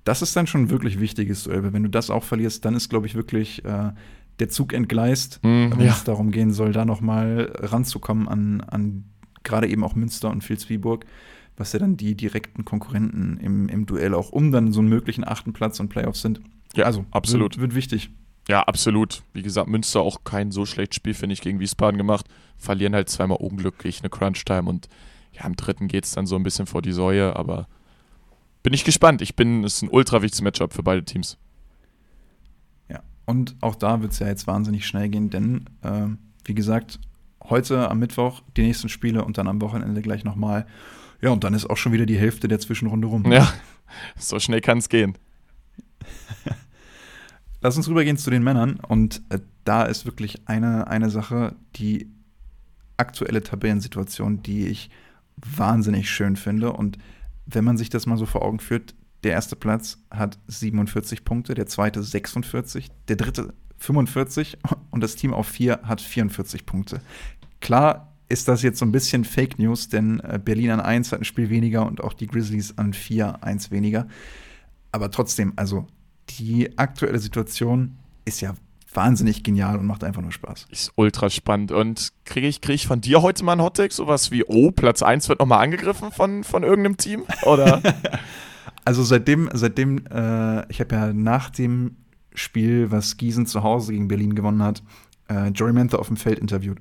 das ist dann schon ein wirklich wichtiges Duell. Wenn du das auch verlierst, dann ist, glaube ich, wirklich äh, der Zug entgleist, mm, wenn ja. es darum gehen soll, da noch mal ranzukommen an, an gerade eben auch Münster und Vilsbiburg, was ja dann die direkten Konkurrenten im, im Duell auch um dann so einen möglichen achten Platz und Playoffs sind. Ja, also absolut. Wird, wird wichtig. Ja, absolut. Wie gesagt, Münster auch kein so schlechtes Spiel, finde ich, gegen Wiesbaden gemacht. Verlieren halt zweimal unglücklich eine Crunch-Time und ja, im dritten geht es dann so ein bisschen vor die Säue, aber bin ich gespannt. Ich bin, es ist ein ultra wichtiges Matchup für beide Teams. Ja, und auch da wird es ja jetzt wahnsinnig schnell gehen, denn äh, wie gesagt, heute am Mittwoch die nächsten Spiele und dann am Wochenende gleich nochmal. Ja, und dann ist auch schon wieder die Hälfte der Zwischenrunde rum. Ja, so schnell kann es gehen. Lass uns rübergehen zu den Männern. Und äh, da ist wirklich eine, eine Sache, die aktuelle Tabellensituation, die ich wahnsinnig schön finde. Und wenn man sich das mal so vor Augen führt, der erste Platz hat 47 Punkte, der zweite 46, der dritte 45 und das Team auf 4 hat 44 Punkte. Klar ist das jetzt so ein bisschen Fake News, denn äh, Berlin an 1 hat ein Spiel weniger und auch die Grizzlies an 4 1 weniger. Aber trotzdem, also die aktuelle Situation ist ja wahnsinnig genial und macht einfach nur Spaß. Ist ultra spannend. Und kriege ich, krieg ich von dir heute mal einen Hottag? Sowas wie, oh, Platz 1 wird nochmal angegriffen von, von irgendeinem Team? Oder? also seitdem, seitdem, äh, ich habe ja nach dem Spiel, was Gießen zu Hause gegen Berlin gewonnen hat, äh, Jory Menther auf dem Feld interviewt.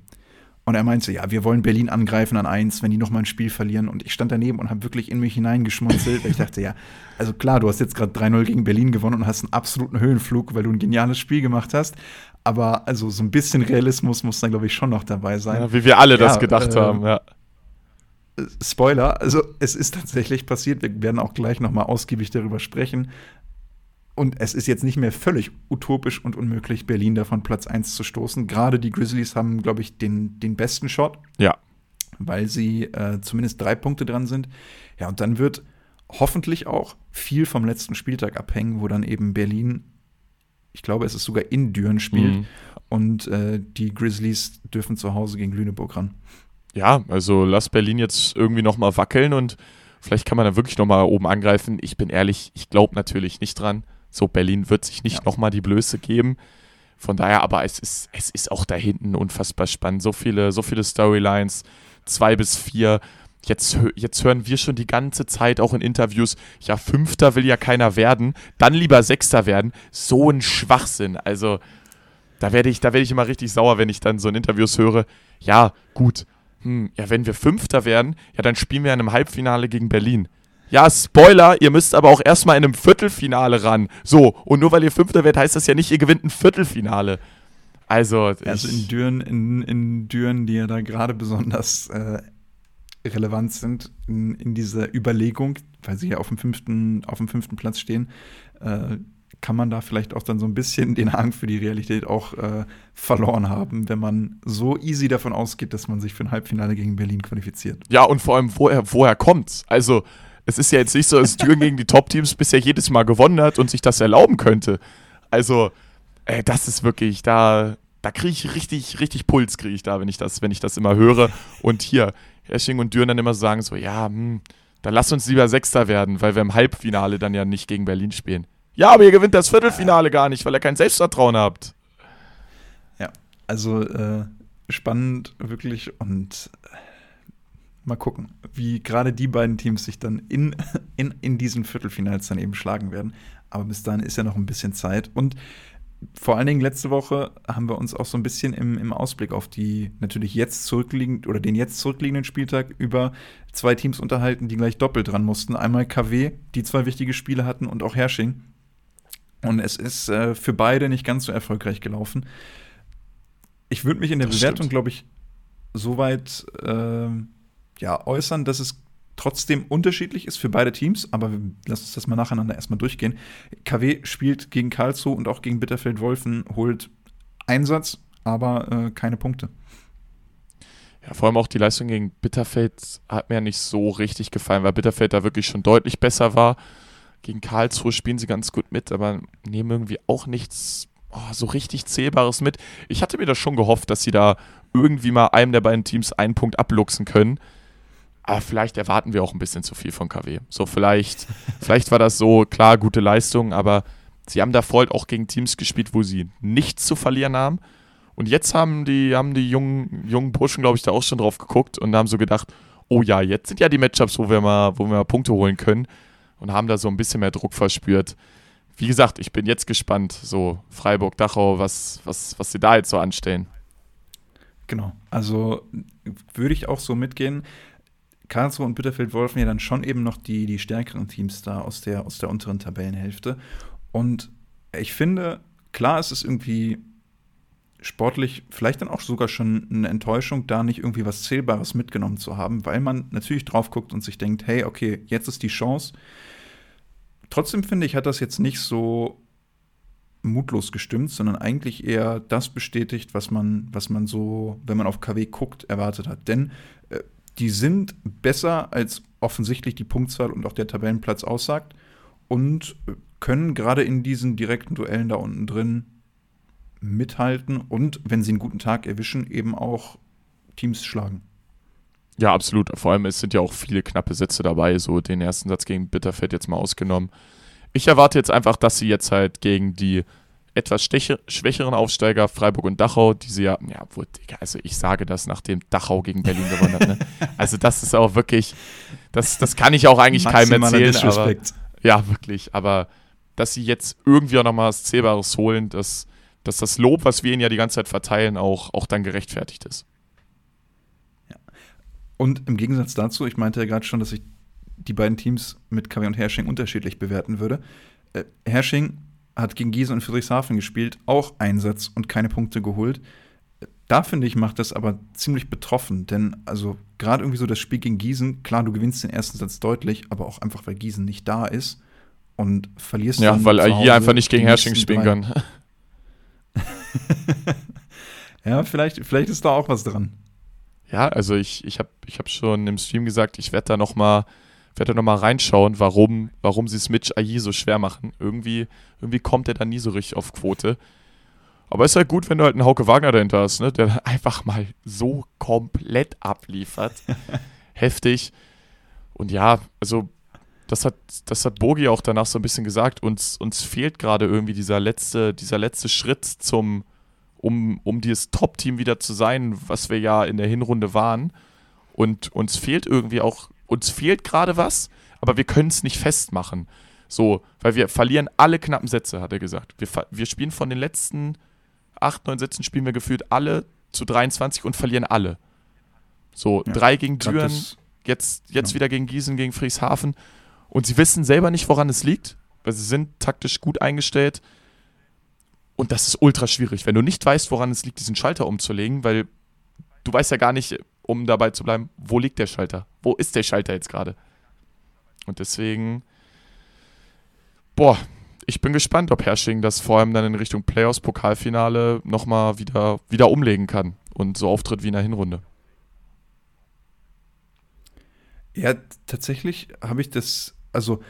Und er meinte, ja, wir wollen Berlin angreifen an eins, wenn die noch mal ein Spiel verlieren. Und ich stand daneben und habe wirklich in mich hineingeschmunzelt. weil ich dachte, ja, also klar, du hast jetzt gerade 3-0 gegen Berlin gewonnen und hast einen absoluten Höhenflug, weil du ein geniales Spiel gemacht hast. Aber also so ein bisschen Realismus muss da, glaube ich, schon noch dabei sein. Ja, wie wir alle ja, das gedacht äh, haben, ja. Spoiler, also es ist tatsächlich passiert. Wir werden auch gleich noch mal ausgiebig darüber sprechen. Und es ist jetzt nicht mehr völlig utopisch und unmöglich, Berlin davon Platz 1 zu stoßen. Gerade die Grizzlies haben, glaube ich, den, den besten Shot. Ja. Weil sie äh, zumindest drei Punkte dran sind. Ja, und dann wird hoffentlich auch viel vom letzten Spieltag abhängen, wo dann eben Berlin, ich glaube, es ist sogar in Düren spielt. Mhm. Und äh, die Grizzlies dürfen zu Hause gegen Lüneburg ran. Ja, also lass Berlin jetzt irgendwie noch mal wackeln und vielleicht kann man da wirklich noch mal oben angreifen. Ich bin ehrlich, ich glaube natürlich nicht dran. So, Berlin wird sich nicht ja. nochmal die Blöße geben. Von daher, aber es ist, es ist auch da hinten unfassbar spannend. So viele, so viele Storylines, zwei bis vier. Jetzt, jetzt hören wir schon die ganze Zeit auch in Interviews, ja, Fünfter will ja keiner werden, dann lieber Sechster werden. So ein Schwachsinn. Also, da werde ich, da werde ich immer richtig sauer, wenn ich dann so in Interviews höre, ja, gut, hm, ja, wenn wir Fünfter werden, ja, dann spielen wir in einem Halbfinale gegen Berlin. Ja, Spoiler, ihr müsst aber auch erstmal in einem Viertelfinale ran. So, und nur weil ihr Fünfter werdet, heißt das ja nicht, ihr gewinnt ein Viertelfinale. Also, also in Düren, in, in Düren, die ja da gerade besonders äh, relevant sind, in, in dieser Überlegung, weil sie ja auf dem fünften, auf dem fünften Platz stehen, äh, kann man da vielleicht auch dann so ein bisschen den Hang für die Realität auch äh, verloren haben, wenn man so easy davon ausgeht, dass man sich für ein Halbfinale gegen Berlin qualifiziert. Ja, und vor allem, woher, woher kommt's? Also, es ist ja jetzt nicht so, dass Düren gegen die Top-Teams bisher jedes Mal gewonnen hat und sich das erlauben könnte. Also, ey, das ist wirklich, da, da kriege ich richtig, richtig Puls, kriege ich da, wenn ich das, wenn ich das immer höre. Und hier, Hersching und Düren dann immer sagen so, ja, hm, dann lass uns lieber Sechster werden, weil wir im Halbfinale dann ja nicht gegen Berlin spielen. Ja, aber ihr gewinnt das Viertelfinale gar nicht, weil ihr kein Selbstvertrauen habt. Ja, also äh, spannend wirklich und Mal gucken, wie gerade die beiden Teams sich dann in, in, in diesen Viertelfinals dann eben schlagen werden. Aber bis dahin ist ja noch ein bisschen Zeit. Und vor allen Dingen letzte Woche haben wir uns auch so ein bisschen im, im Ausblick auf die natürlich jetzt zurückliegend oder den jetzt zurückliegenden Spieltag über zwei Teams unterhalten, die gleich doppelt dran mussten. Einmal KW, die zwei wichtige Spiele hatten, und auch Hersching. Und es ist äh, für beide nicht ganz so erfolgreich gelaufen. Ich würde mich in der das Bewertung, glaube ich, soweit äh, ja, äußern, dass es trotzdem unterschiedlich ist für beide Teams, aber lass uns das mal nacheinander erstmal durchgehen. KW spielt gegen Karlsruhe und auch gegen Bitterfeld-Wolfen, holt Einsatz, aber äh, keine Punkte. Ja, vor allem auch die Leistung gegen Bitterfeld hat mir nicht so richtig gefallen, weil Bitterfeld da wirklich schon deutlich besser war. Gegen Karlsruhe spielen sie ganz gut mit, aber nehmen irgendwie auch nichts oh, so richtig Zählbares mit. Ich hatte mir das schon gehofft, dass sie da irgendwie mal einem der beiden Teams einen Punkt abluchsen können. Aber vielleicht erwarten wir auch ein bisschen zu viel von KW. So, vielleicht, vielleicht war das so, klar, gute Leistung, aber sie haben davor halt auch gegen Teams gespielt, wo sie nichts zu verlieren haben. Und jetzt haben die, haben die jungen, jungen Burschen, glaube ich, da auch schon drauf geguckt und haben so gedacht, oh ja, jetzt sind ja die Matchups, wo wir mal, wo wir mal Punkte holen können. Und haben da so ein bisschen mehr Druck verspürt. Wie gesagt, ich bin jetzt gespannt, so Freiburg, Dachau, was, was, was sie da jetzt so anstellen. Genau, also würde ich auch so mitgehen. Karlsruhe und Bitterfeld-Wolfen ja dann schon eben noch die, die stärkeren Teams da aus der, aus der unteren Tabellenhälfte. Und ich finde, klar ist es irgendwie sportlich vielleicht dann auch sogar schon eine Enttäuschung, da nicht irgendwie was Zählbares mitgenommen zu haben, weil man natürlich drauf guckt und sich denkt, hey, okay, jetzt ist die Chance. Trotzdem finde ich, hat das jetzt nicht so mutlos gestimmt, sondern eigentlich eher das bestätigt, was man, was man so, wenn man auf KW guckt, erwartet hat. Denn äh, die sind besser, als offensichtlich die Punktzahl und auch der Tabellenplatz aussagt und können gerade in diesen direkten Duellen da unten drin mithalten und, wenn sie einen guten Tag erwischen, eben auch Teams schlagen. Ja, absolut. Vor allem, es sind ja auch viele knappe Sätze dabei, so den ersten Satz gegen Bitterfeld jetzt mal ausgenommen. Ich erwarte jetzt einfach, dass sie jetzt halt gegen die etwas schwächeren Aufsteiger Freiburg und Dachau, die sie ja, ja, also ich sage das, nachdem Dachau gegen Berlin gewonnen hat. Ne? Also das ist auch wirklich, das, das kann ich auch eigentlich keinem erzählen. Aber, ja, wirklich. Aber dass sie jetzt irgendwie auch nochmal was Zählbares holen, dass, dass das Lob, was wir ihnen ja die ganze Zeit verteilen, auch, auch dann gerechtfertigt ist. Ja. Und im Gegensatz dazu, ich meinte ja gerade schon, dass ich die beiden Teams mit KW und Hersching unterschiedlich bewerten würde. Äh, Hersching hat gegen Gießen und Friedrichshafen gespielt, auch Einsatz und keine Punkte geholt. Da finde ich, macht das aber ziemlich betroffen, denn also gerade irgendwie so das Spiel gegen Gießen, klar, du gewinnst den ersten Satz deutlich, aber auch einfach, weil Gießen nicht da ist und verlierst Ja, weil er hier einfach nicht gegen Hersching spielen drei. kann. ja, vielleicht, vielleicht ist da auch was dran. Ja, also ich, ich habe ich hab schon im Stream gesagt, ich werde da noch mal werde noch mal reinschauen, warum, warum sie es Mitch Ayi so schwer machen. Irgendwie, irgendwie kommt er da nie so richtig auf Quote. Aber ist halt gut, wenn du halt einen Hauke Wagner dahinter hast, ne? der einfach mal so komplett abliefert. Heftig. Und ja, also das hat, das hat Bogi auch danach so ein bisschen gesagt. Uns, uns fehlt gerade irgendwie dieser letzte, dieser letzte Schritt zum, um, um dieses Top-Team wieder zu sein, was wir ja in der Hinrunde waren. Und uns fehlt irgendwie auch uns fehlt gerade was, aber wir können es nicht festmachen. So, weil wir verlieren alle knappen Sätze, hat er gesagt. Wir, wir spielen von den letzten acht, neun Sätzen spielen wir gefühlt alle zu 23 und verlieren alle. So, ja, drei gegen Düren, jetzt, jetzt ja. wieder gegen Gießen, gegen Frieshafen. Und sie wissen selber nicht, woran es liegt, weil sie sind taktisch gut eingestellt. Und das ist ultra schwierig, wenn du nicht weißt, woran es liegt, diesen Schalter umzulegen, weil du weißt ja gar nicht, um dabei zu bleiben, wo liegt der Schalter? Wo ist der Schalter jetzt gerade? Und deswegen, boah, ich bin gespannt, ob Hersching das vor allem dann in Richtung Playoffs, Pokalfinale nochmal wieder, wieder umlegen kann und so auftritt wie in der Hinrunde. Ja, tatsächlich habe ich das, also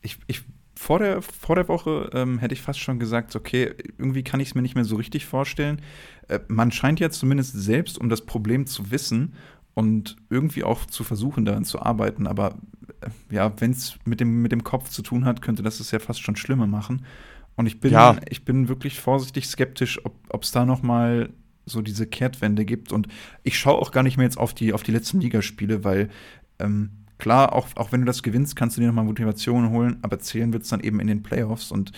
ich, ich vor der, vor der Woche ähm, hätte ich fast schon gesagt, okay, irgendwie kann ich es mir nicht mehr so richtig vorstellen. Äh, man scheint ja zumindest selbst um das Problem zu wissen und irgendwie auch zu versuchen, daran zu arbeiten. Aber äh, ja, wenn es mit dem, mit dem Kopf zu tun hat, könnte das es ja fast schon schlimmer machen. Und ich bin, ja. ich bin wirklich vorsichtig skeptisch, ob es da noch mal so diese Kehrtwende gibt. Und ich schaue auch gar nicht mehr jetzt auf die, auf die letzten Ligaspiele, weil ähm, Klar, auch, auch wenn du das gewinnst, kannst du dir nochmal Motivation holen, aber zählen wird es dann eben in den Playoffs. Und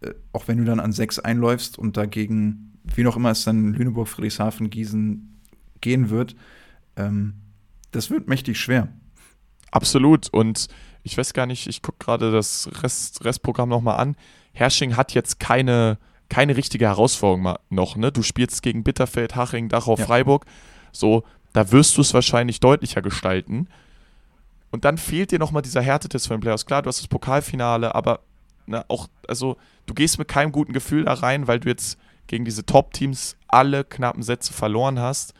äh, auch wenn du dann an sechs einläufst und dagegen, wie noch immer es dann Lüneburg, Friedrichshafen, Gießen gehen wird, ähm, das wird mächtig schwer. Absolut. Und ich weiß gar nicht, ich gucke gerade das Rest, Restprogramm nochmal an. Hersching hat jetzt keine, keine richtige Herausforderung noch. Ne? Du spielst gegen Bitterfeld, Haching, Dachau, ja. Freiburg. So, da wirst du es wahrscheinlich deutlicher gestalten. Und dann fehlt dir nochmal dieser Härtetest von den Playoffs. Klar, du hast das Pokalfinale, aber ne, auch, also du gehst mit keinem guten Gefühl da rein, weil du jetzt gegen diese Top-Teams alle knappen Sätze verloren hast.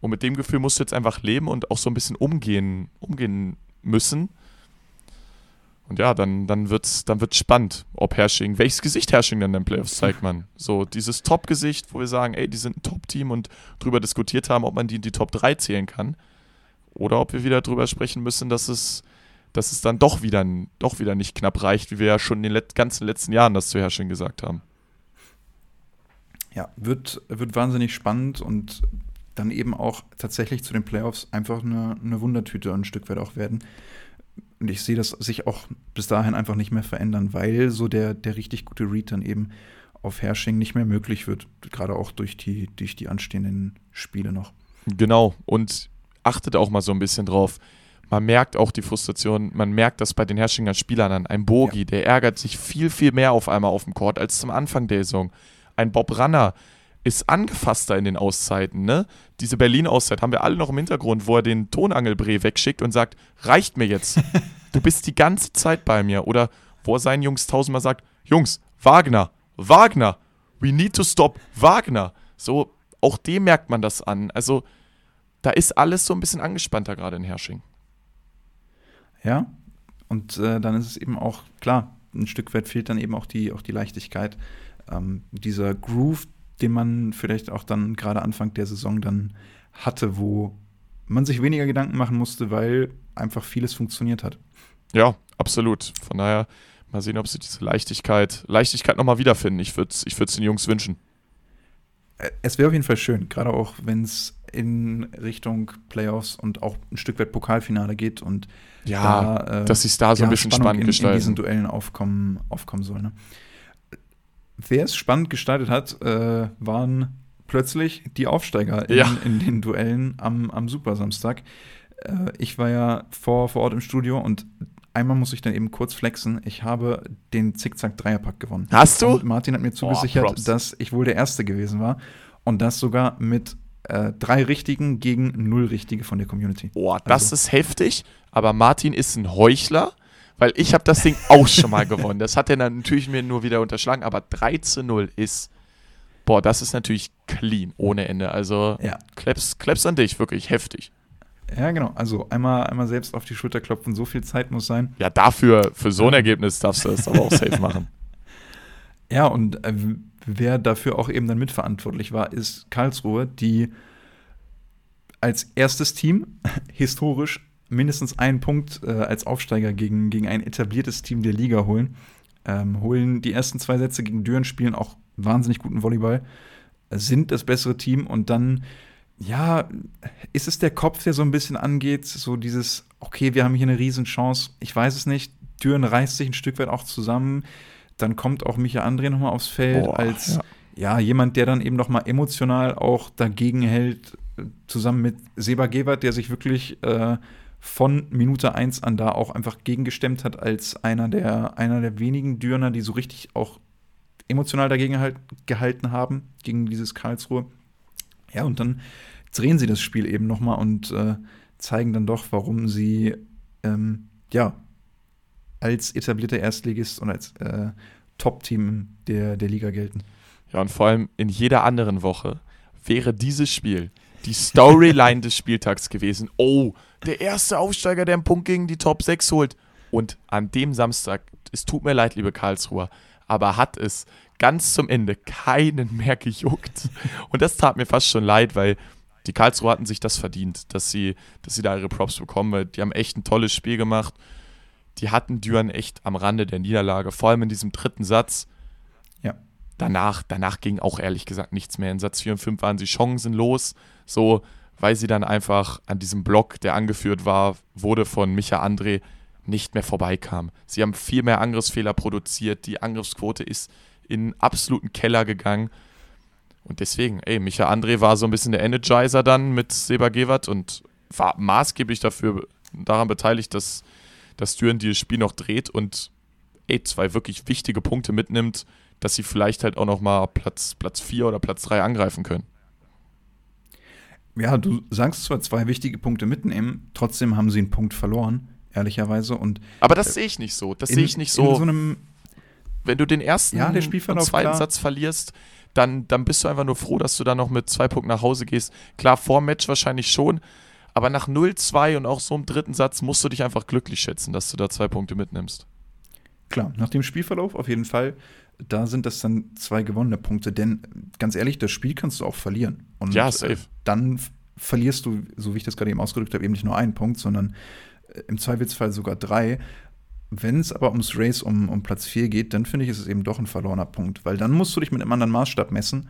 Und mit dem Gefühl musst du jetzt einfach leben und auch so ein bisschen umgehen, umgehen müssen. Und ja, dann, dann wird es dann wird's spannend, ob Hersching, welches Gesicht Hersching dann in den Playoffs zeigt man. So dieses Top-Gesicht, wo wir sagen, ey, die sind ein Top-Team und drüber diskutiert haben, ob man die in die Top 3 zählen kann. Oder ob wir wieder darüber sprechen müssen, dass es, dass es dann doch wieder, doch wieder nicht knapp reicht, wie wir ja schon in den let ganzen letzten Jahren das zu Herrschen gesagt haben. Ja, wird, wird wahnsinnig spannend und dann eben auch tatsächlich zu den Playoffs einfach eine, eine Wundertüte ein Stück weit auch werden. Und ich sehe das sich auch bis dahin einfach nicht mehr verändern, weil so der, der richtig gute Read dann eben auf Hersching nicht mehr möglich wird, gerade auch durch die, durch die anstehenden Spiele noch. Genau, und achtet auch mal so ein bisschen drauf. Man merkt auch die Frustration, man merkt das bei den Herrschinger Spielern an. Ein Bogi, ja. der ärgert sich viel, viel mehr auf einmal auf dem Court als zum Anfang der Saison. Ein Bob Ranner ist angefasster in den Auszeiten. Ne? Diese Berlin-Auszeit haben wir alle noch im Hintergrund, wo er den Tonangelbree wegschickt und sagt, reicht mir jetzt. Du bist die ganze Zeit bei mir. Oder wo er seinen Jungs tausendmal sagt, Jungs, Wagner, Wagner, we need to stop Wagner. So, auch dem merkt man das an. Also, da ist alles so ein bisschen angespannter gerade in Hersching. Ja, und äh, dann ist es eben auch, klar, ein Stück weit fehlt dann eben auch die, auch die Leichtigkeit. Ähm, dieser Groove, den man vielleicht auch dann gerade Anfang der Saison dann hatte, wo man sich weniger Gedanken machen musste, weil einfach vieles funktioniert hat. Ja, absolut. Von daher, Mal sehen, ob sie diese Leichtigkeit, Leichtigkeit nochmal wiederfinden. Ich würde es ich den Jungs wünschen. Äh, es wäre auf jeden Fall schön, gerade auch wenn es in Richtung Playoffs und auch ein Stück weit Pokalfinale geht und ja, da, äh, dass sich da so ja, ein bisschen Spannung spannend gestalten. in diesen Duellen aufkommen, aufkommen soll. Ne? Wer es spannend gestaltet hat, äh, waren plötzlich die Aufsteiger in, ja. in den Duellen am, am Supersamstag. Äh, ich war ja vor, vor Ort im Studio und einmal muss ich dann eben kurz flexen. Ich habe den Zickzack-Dreierpack gewonnen. Hast du? Und Martin hat mir zugesichert, oh, dass ich wohl der Erste gewesen war. Und das sogar mit äh, drei Richtigen gegen null Richtige von der Community. Boah, das also. ist heftig. Aber Martin ist ein Heuchler, weil ich habe das Ding auch schon mal gewonnen. Das hat er dann natürlich mir nur wieder unterschlagen. Aber 3 zu 0 ist, boah, das ist natürlich clean, ohne Ende. Also, ja. Claps, Claps an dich, wirklich heftig. Ja, genau. Also einmal, einmal selbst auf die Schulter klopfen, so viel Zeit muss sein. Ja, dafür, für so ein Ergebnis darfst du das aber auch safe machen. Ja, und äh, wer dafür auch eben dann mitverantwortlich war, ist Karlsruhe, die als erstes Team historisch mindestens einen Punkt äh, als Aufsteiger gegen, gegen ein etabliertes Team der Liga holen. Ähm, holen die ersten zwei Sätze gegen Düren, spielen auch wahnsinnig guten Volleyball, sind das bessere Team und dann ja, ist es der Kopf, der so ein bisschen angeht, so dieses, okay, wir haben hier eine Riesenchance, ich weiß es nicht, Düren reißt sich ein Stück weit auch zusammen, dann kommt auch Micha André nochmal aufs Feld Boah, als, ja. ja. jemand, der dann eben nochmal emotional auch dagegen hält, zusammen mit Seba Gebert, der sich wirklich äh, von Minute 1 an da auch einfach gegengestemmt hat, als einer der, einer der wenigen Dürner, die so richtig auch emotional dagegen halt, gehalten haben, gegen dieses Karlsruhe. Ja, und dann drehen sie das Spiel eben nochmal und äh, zeigen dann doch, warum sie ähm, ja als etablierter Erstligist und als äh, Top-Team der, der Liga gelten. Ja, und vor allem in jeder anderen Woche wäre dieses Spiel die Storyline des Spieltags gewesen. Oh, der erste Aufsteiger, der einen Punkt gegen die Top 6 holt. Und an dem Samstag, es tut mir leid, liebe Karlsruher, aber hat es ganz zum Ende keinen mehr gejuckt. Und das tat mir fast schon leid, weil die Karlsruhe hatten sich das verdient, dass sie, dass sie da ihre Props bekommen, weil die haben echt ein tolles Spiel gemacht. Die hatten Düren echt am Rande der Niederlage, vor allem in diesem dritten Satz. Ja. Danach, danach ging auch ehrlich gesagt nichts mehr. In Satz 4 und 5 waren sie chancenlos, so, weil sie dann einfach an diesem Block, der angeführt war, wurde von Micha André, nicht mehr vorbeikam. Sie haben viel mehr Angriffsfehler produziert, die Angriffsquote ist in absoluten Keller gegangen. Und deswegen, ey, Micha André war so ein bisschen der Energizer dann mit Seba Gewert und war maßgeblich dafür daran beteiligt, dass, dass Düren dieses Spiel noch dreht und ey, zwei wirklich wichtige Punkte mitnimmt, dass sie vielleicht halt auch noch mal Platz, Platz 4 oder Platz 3 angreifen können. Ja, du sagst zwar zwei wichtige Punkte mitnehmen, trotzdem haben sie einen Punkt verloren, ehrlicherweise. Und Aber das äh, sehe ich nicht so. Das sehe ich nicht so. In so einem wenn du den ersten ja, und zweiten klar. Satz verlierst, dann, dann bist du einfach nur froh, dass du da noch mit zwei Punkten nach Hause gehst. Klar, vor Match wahrscheinlich schon, aber nach 0-2 und auch so im dritten Satz musst du dich einfach glücklich schätzen, dass du da zwei Punkte mitnimmst. Klar, nach dem Spielverlauf auf jeden Fall. Da sind das dann zwei gewonnene Punkte, denn ganz ehrlich, das Spiel kannst du auch verlieren. Und ja, safe. Äh, dann verlierst du, so wie ich das gerade eben ausgedrückt habe, eben nicht nur einen Punkt, sondern äh, im Zweifelsfall sogar drei. Wenn es aber ums Race um, um Platz 4 geht, dann finde ich, ist es eben doch ein verlorener Punkt, weil dann musst du dich mit einem anderen Maßstab messen,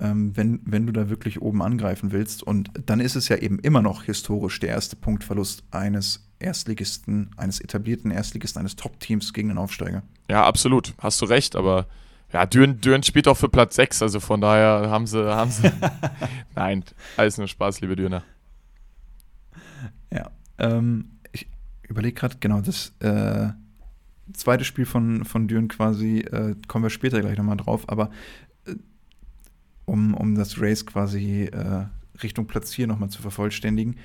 ähm, wenn, wenn du da wirklich oben angreifen willst. Und dann ist es ja eben immer noch historisch der erste Punktverlust eines Erstligisten, eines etablierten Erstligisten, eines Top-Teams gegen den Aufsteiger. Ja, absolut. Hast du recht, aber ja, Düren, Düren spielt auch für Platz 6, also von daher haben sie, haben sie. Nein, alles nur Spaß, liebe Dürner. Ja, ähm, überlege gerade, genau, das äh, zweite Spiel von, von Düren quasi, äh, kommen wir später gleich nochmal drauf, aber um, um das Race quasi äh, Richtung Platz 4 nochmal zu vervollständigen.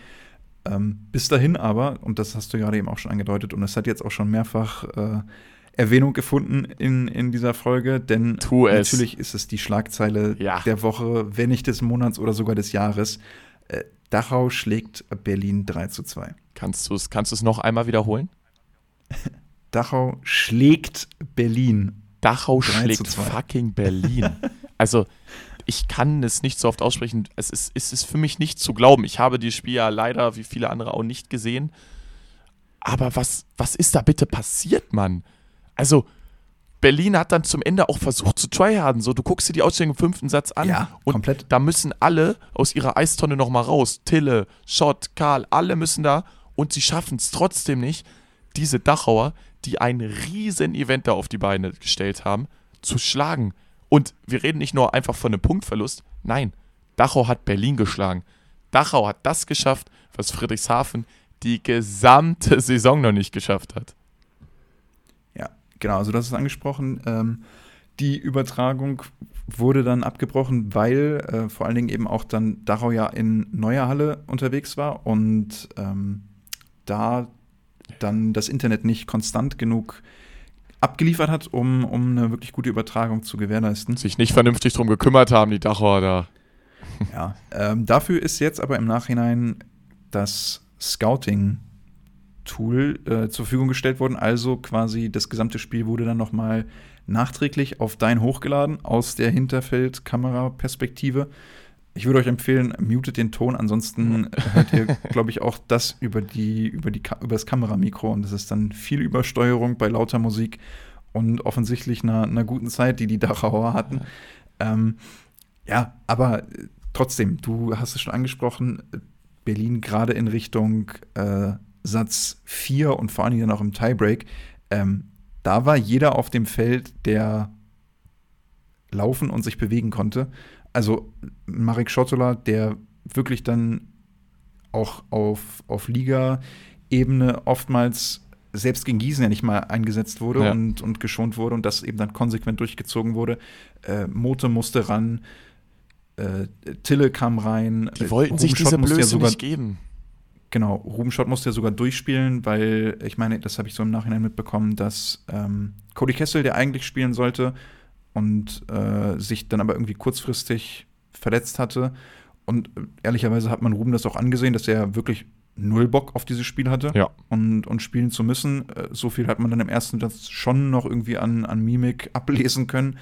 Ähm, bis dahin aber, und das hast du gerade eben auch schon angedeutet, und es hat jetzt auch schon mehrfach äh, Erwähnung gefunden in, in dieser Folge, denn natürlich ist es die Schlagzeile ja. der Woche, wenn nicht des Monats oder sogar des Jahres. Äh, Dachau schlägt Berlin 3 zu 2. Kannst du es kannst noch einmal wiederholen? Dachau schlägt Berlin. Dachau schlägt fucking Berlin. also, ich kann es nicht so oft aussprechen. Es ist, es ist für mich nicht zu glauben. Ich habe dieses Spiel ja leider, wie viele andere, auch nicht gesehen. Aber was, was ist da bitte passiert, Mann? Also, Berlin hat dann zum Ende auch versucht zu tryharden. So, du guckst dir die Ausstellung im fünften Satz an Ja, und komplett. da müssen alle aus ihrer Eistonne nochmal raus. Tille, Schott, Karl, alle müssen da und sie schaffen es trotzdem nicht, diese Dachauer, die ein riesen Event da auf die Beine gestellt haben, zu schlagen. Und wir reden nicht nur einfach von einem Punktverlust, nein, Dachau hat Berlin geschlagen. Dachau hat das geschafft, was Friedrichshafen die gesamte Saison noch nicht geschafft hat. Ja, genau, also das ist angesprochen. Ähm, die Übertragung wurde dann abgebrochen, weil äh, vor allen Dingen eben auch dann Dachau ja in neuer Halle unterwegs war und ähm, da dann das Internet nicht konstant genug abgeliefert hat, um, um eine wirklich gute Übertragung zu gewährleisten. Sich nicht vernünftig drum gekümmert haben, die Dachauer da. Ja, ähm, dafür ist jetzt aber im Nachhinein das Scouting-Tool äh, zur Verfügung gestellt worden. Also quasi das gesamte Spiel wurde dann nochmal nachträglich auf dein hochgeladen aus der Hinterfeld-Kamera-Perspektive. Ich würde euch empfehlen, mutet den Ton, ansonsten hört ihr, glaube ich, auch das über, die, über, die, über das Kameramikro und das ist dann viel Übersteuerung bei lauter Musik und offensichtlich einer, einer guten Zeit, die die Dachauer hatten. Ähm, ja, aber äh, trotzdem, du hast es schon angesprochen, Berlin gerade in Richtung äh, Satz 4 und vor Dingen dann auch im Tiebreak, ähm, da war jeder auf dem Feld, der laufen und sich bewegen konnte. Also Marek Schottola, der wirklich dann auch auf, auf Liga-Ebene oftmals selbst gegen Gießen ja nicht mal eingesetzt wurde Ja. und, und geschont wurde und das eben dann konsequent durchgezogen wurde. Äh, Mote musste ran, äh, Tille kam rein. Die äh, wollten sich Ruben diese Schott musste Blöße ja sogar, nicht geben. Genau, Ruben Schott musste ja sogar durchspielen, weil ich meine, das habe ich so im Nachhinein mitbekommen, dass ähm, Cody Kessel, der eigentlich spielen sollte und äh, sich dann aber irgendwie kurzfristig verletzt hatte. Und äh, ehrlicherweise hat man Ruben das auch angesehen, dass er wirklich null Bock auf dieses Spiel hatte Ja. und, und spielen zu müssen. Äh, so viel hat man dann im ersten Satz schon noch irgendwie an, an Mimik ablesen können.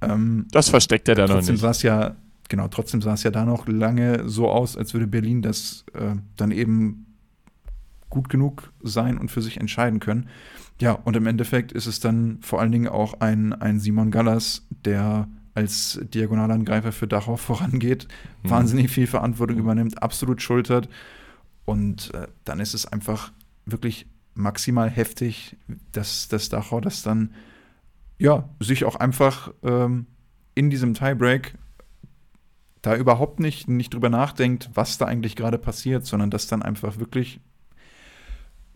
Ähm, Das versteckt er da noch trotzdem nicht. sah es ja, genau, trotzdem sah es ja da noch lange so aus, als würde Berlin das äh, dann eben gut genug sein und für sich entscheiden können. Ja, und im Endeffekt ist es dann vor allen Dingen auch ein, ein Simon Gallas, der als Diagonalangreifer für Dachau vorangeht, Mhm. wahnsinnig viel Verantwortung übernimmt, absolut schultert. Und äh, dann ist es einfach wirklich maximal heftig, dass, dass Dachau das dann ja, sich auch einfach ähm, in diesem Tiebreak da überhaupt nicht, nicht drüber nachdenkt, was da eigentlich gerade passiert, sondern das dann einfach wirklich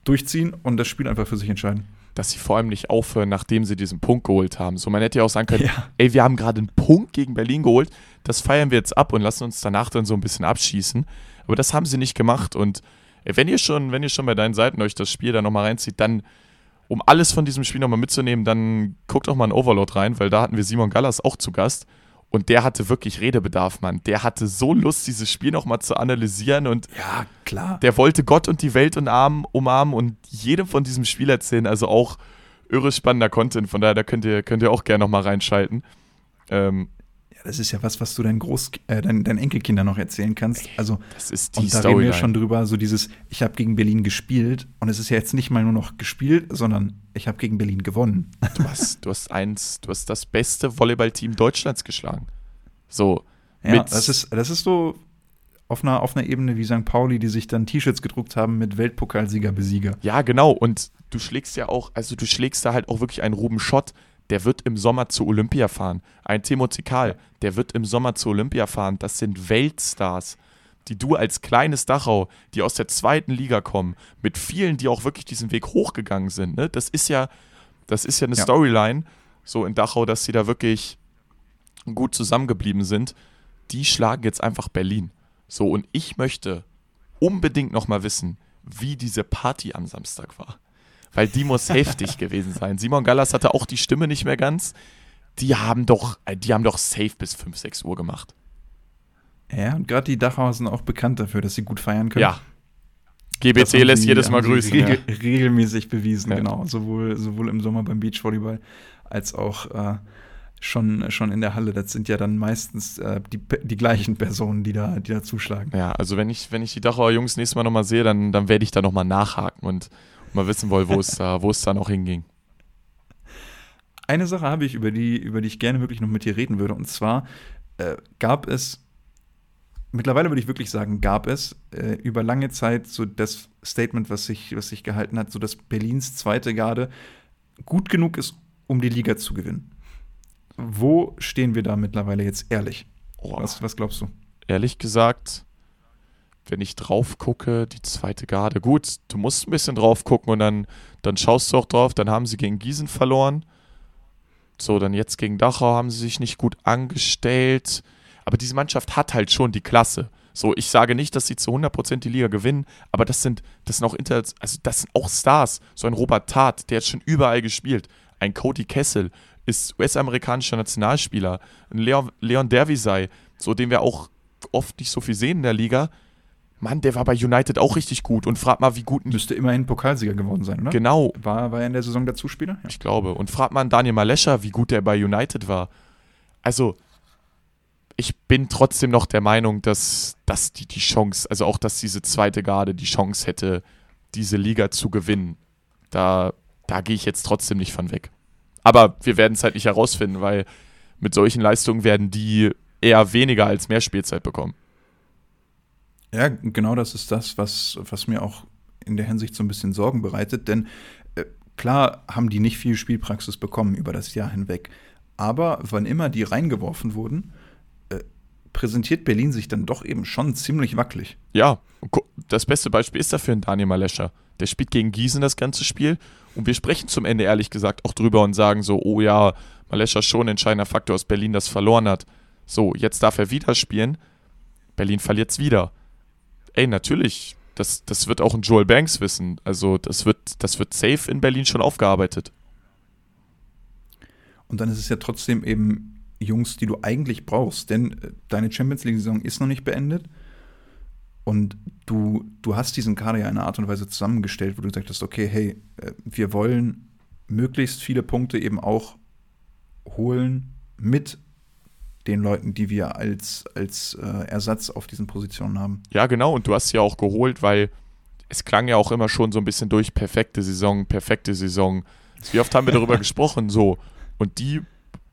durchziehen und das Spiel einfach für sich entscheiden. Dass sie vor allem nicht aufhören, nachdem sie diesen Punkt geholt haben. So, man hätte ja auch sagen können, Ja. ey, wir haben gerade einen Punkt gegen Berlin geholt, das feiern wir jetzt ab und lassen uns danach dann so ein bisschen abschießen. Aber das haben sie nicht gemacht und ey, wenn ihr schon, wenn ihr schon bei deinen Seiten euch das Spiel da nochmal reinzieht, dann, um alles von diesem Spiel nochmal mitzunehmen, dann guckt doch mal in Overload rein, weil da hatten wir Simon Gallas auch zu Gast und der hatte wirklich Redebedarf, Mann. Der hatte so Lust, dieses Spiel nochmal zu analysieren und Ja, klar. der wollte Gott und die Welt umarmen, umarmen und jedem von diesem Spiel erzählen. Also auch irre spannender Content. Von daher, da könnt ihr, könnt ihr auch gerne nochmal reinschalten. Ähm, das ist ja was, was du deinen, Groß äh, deinen, deinen Enkelkindern noch erzählen kannst. Also, das ist die und da reden wir Storyline. schon drüber, so dieses, ich habe gegen Berlin gespielt und es ist ja jetzt nicht mal nur noch gespielt, sondern ich habe gegen Berlin gewonnen. Du hast, du hast eins, du hast das beste Volleyballteam Deutschlands geschlagen. So. Ja, das ist, das ist so auf einer, auf einer Ebene wie St. Pauli, die sich dann T-Shirts gedruckt haben mit Weltpokalsieger, Besieger. Ja, genau. Und du schlägst ja auch, also du schlägst da halt auch wirklich einen Ruben Schott, der wird im Sommer zu Olympia fahren. Ein Timo Zikal, der wird im Sommer zu Olympia fahren. Das sind Weltstars, die du als kleines Dachau, die aus der zweiten Liga kommen, mit vielen, die auch wirklich diesen Weg hochgegangen sind. Ne? Das ist ja, das ist ja eine Ja. Storyline, so in Dachau, dass sie da wirklich gut zusammengeblieben sind. Die schlagen jetzt einfach Berlin. So, und ich möchte unbedingt noch mal wissen, wie diese Party am Samstag war. Weil die muss heftig gewesen sein. Simon Gallas hatte auch die Stimme nicht mehr ganz. Die haben doch, äh, die haben doch safe bis 5, 6 Uhr gemacht. Ja, und gerade die Dachauer sind auch bekannt dafür, dass sie gut feiern können. Ja. Haben lässt jedes Mal grüßen. Ja. Regel, Regelmäßig bewiesen, Ja. genau. Sowohl, sowohl im Sommer beim Beachvolleyball als auch äh, schon, schon in der Halle. Das sind ja dann meistens äh, die, die gleichen Personen, die da, die da zuschlagen. Ja, also wenn ich, wenn ich die Dachauer Jungs nächstes Mal nochmal sehe, dann, dann werde ich da nochmal nachhaken und mal wissen wollen, wo es da, wo es da noch hinging. eine Sache habe ich, über die, über die ich gerne wirklich noch mit dir reden würde. Und zwar äh, gab es, mittlerweile würde ich wirklich sagen, gab es äh, über lange Zeit so das Statement, was sich, was sich gehalten hat, so dass Berlins zweite Garde gut genug ist, um die Liga zu gewinnen. Wo stehen wir da mittlerweile jetzt ehrlich? Oh, Was, was glaubst du? ehrlich gesagt, wenn ich drauf gucke, die zweite Garde, gut, du musst ein bisschen drauf gucken und dann, dann schaust du auch drauf, dann haben sie gegen Gießen verloren. So, dann jetzt gegen Dachau haben sie sich nicht gut angestellt. Aber diese Mannschaft hat halt schon die Klasse. So, ich sage nicht, dass sie zu 100% die Liga gewinnen, aber das sind, das sind auch Inter also das sind auch Stars. So ein Robert Tat, der hat schon überall gespielt. Ein Cody Kessel ist US-amerikanischer Nationalspieler. Ein Leon, Leon Dervisay, so den wir auch oft nicht so viel sehen in der Liga. Mann, der war bei United auch richtig gut. Und frag mal, wie gut. Müsste immerhin Pokalsieger geworden sein, oder? Genau, War, war er in der Saison der Zuspieler? Ja. ich glaube. Und frag mal an Daniel Malescher, wie gut der bei United war. Also, ich bin trotzdem noch der Meinung, dass, dass die die Chance, also auch, dass diese zweite Garde die Chance hätte, diese Liga zu gewinnen. Da, da gehe ich jetzt trotzdem nicht von weg. Aber wir werden es halt nicht herausfinden, weil mit solchen Leistungen werden die eher weniger als mehr Spielzeit bekommen. Ja, genau das ist das, was, was mir auch in der Hinsicht so ein bisschen Sorgen bereitet. Denn äh, klar haben die nicht viel Spielpraxis bekommen über das Jahr hinweg. Aber wann immer die reingeworfen wurden, äh, präsentiert Berlin sich dann doch eben schon ziemlich wackelig. Ja, das beste Beispiel ist dafür ein Daniel Malescher. Der spielt gegen Gießen das ganze Spiel und wir sprechen zum Ende ehrlich gesagt auch drüber und sagen so, oh ja, Malescher schon ein entscheidender Faktor aus Berlin, das verloren hat. So, jetzt darf er wieder spielen. Berlin verliert's wieder. Ey, natürlich, das, das wird auch ein Joel Banks wissen. Also, das wird, das wird safe in Berlin schon aufgearbeitet. Und dann ist es ja trotzdem eben Jungs, die du eigentlich brauchst. Denn äh, deine Champions League-Saison ist noch nicht beendet. Und du, du hast diesen Kader ja in einer Art und Weise zusammengestellt, wo du gesagt hast, okay, hey, äh, wir wollen möglichst viele Punkte eben auch holen mit den Leuten, die wir als, als äh, Ersatz auf diesen Positionen haben. Ja, genau, und du hast sie ja auch geholt, weil es klang ja auch immer schon so ein bisschen durch, perfekte Saison, perfekte Saison. Wie oft haben wir darüber gesprochen, so. Und die,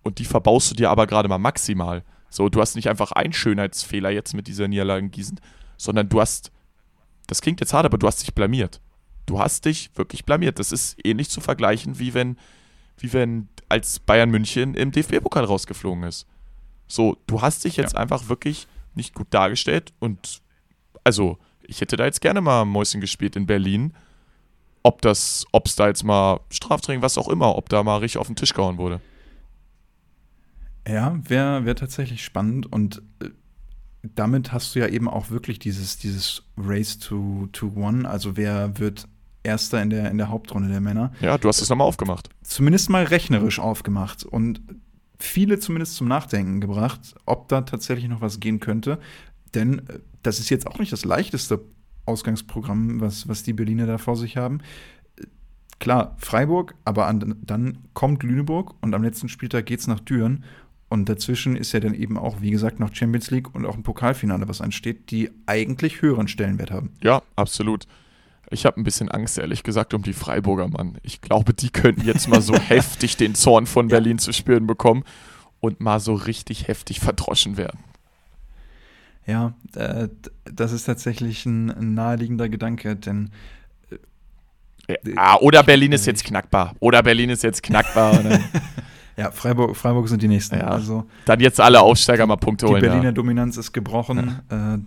und die verbaust du dir aber gerade mal maximal. So, du hast nicht einfach einen Schönheitsfehler jetzt mit dieser Niederlage in Gießen, sondern du hast, das klingt jetzt hart, aber du hast dich blamiert. Du hast dich wirklich blamiert. Das ist ähnlich zu vergleichen, wie wenn, wie wenn als Bayern München im DFB-Pokal rausgeflogen ist. So, du hast dich jetzt einfach wirklich nicht gut dargestellt und also, ich hätte da jetzt gerne mal Mäuschen gespielt in Berlin. Ob das, ob es da jetzt mal Straftraining, was auch immer, ob da mal richtig auf den Tisch gehauen wurde. Ja, wäre wär tatsächlich spannend und äh, damit hast du ja eben auch wirklich dieses, dieses Race to, to One, also wer wird Erster in der, in der Hauptrunde der Männer, Ja, du hast es nochmal aufgemacht. zumindest mal rechnerisch aufgemacht und viele zumindest zum Nachdenken gebracht, ob da tatsächlich noch was gehen könnte. Denn äh, das ist jetzt auch nicht das leichteste Ausgangsprogramm, was, was die Berliner da vor sich haben. Äh, Klar, Freiburg, aber an, dann kommt Lüneburg und am letzten Spieltag geht es nach Düren. Und dazwischen ist ja dann eben auch, wie gesagt, noch Champions League und auch ein Pokalfinale, was ansteht, die eigentlich höheren Stellenwert haben. Ja, absolut. Ich habe ein bisschen Angst, ehrlich gesagt, um die Freiburger, Mann. Ich glaube, die könnten jetzt mal so heftig den Zorn von Berlin zu spüren bekommen und mal so richtig heftig verdroschen werden. Ja, äh, das ist tatsächlich ein, ein naheliegender Gedanke, denn Ja, oder Berlin ist jetzt knackbar. Oder Berlin ist jetzt knackbar. Ja, Freiburg, Freiburg sind die nächsten. Ja. Also dann jetzt alle Aufsteiger mal Punkte die holen. Berliner Ja. Dominanz ist gebrochen äh,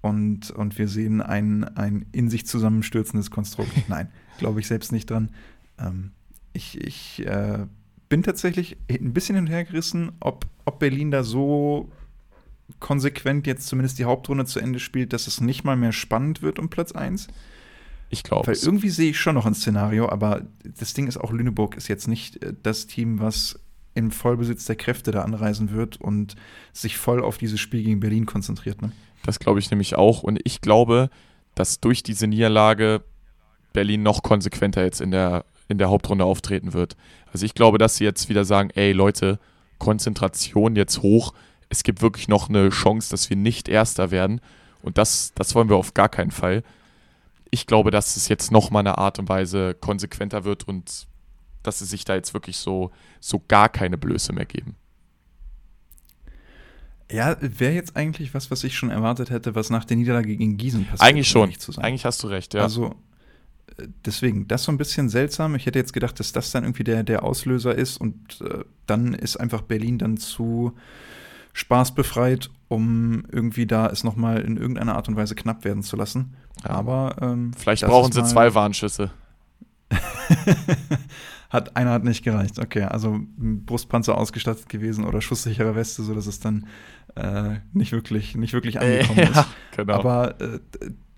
und, und wir sehen ein, ein in sich zusammenstürzendes Konstrukt. Nein, glaube ich selbst nicht dran. Ähm, ich ich äh, bin tatsächlich ein bisschen hin und her gerissen, ob, ob Berlin da so konsequent jetzt zumindest die Hauptrunde zu Ende spielt, dass es nicht mal mehr spannend wird um Platz 1. Ich glaube Weil irgendwie sehe ich schon noch ein Szenario, aber das Ding ist auch, Lüneburg ist jetzt nicht äh, das Team, was im Vollbesitz der Kräfte da anreisen wird und sich voll auf dieses Spiel gegen Berlin konzentriert. Ne? Das glaube ich nämlich auch. Und ich glaube, dass durch diese Niederlage Berlin noch konsequenter jetzt in der, in der Hauptrunde auftreten wird. Also ich glaube, dass sie jetzt wieder sagen, ey Leute, Konzentration jetzt hoch. Es gibt wirklich noch eine Chance, dass wir nicht Erster werden. Und das, das wollen wir auf gar keinen Fall. Ich glaube, dass es jetzt noch mal eine Art und Weise konsequenter wird und dass sie sich da jetzt wirklich so, so gar keine Blöße mehr geben. Ja, wäre jetzt eigentlich was, was ich schon erwartet hätte, was nach der Niederlage gegen Gießen passiert. Eigentlich schon. Eigentlich hast du recht, ja. Also äh, deswegen, das ist so ein bisschen seltsam. Ich hätte jetzt gedacht, dass das dann irgendwie der, der Auslöser ist und äh, dann ist einfach Berlin dann zu spaßbefreit, um irgendwie da es nochmal in irgendeiner Art und Weise knapp werden zu lassen. Ja. Aber ähm, vielleicht brauchen sie zwei Warnschüsse. hat einer hat nicht gereicht. Okay, also Brustpanzer ausgestattet gewesen oder schusssichere Weste, sodass es dann äh, nicht wirklich nicht wirklich angekommen äh, ja, ist. Genau. Aber äh,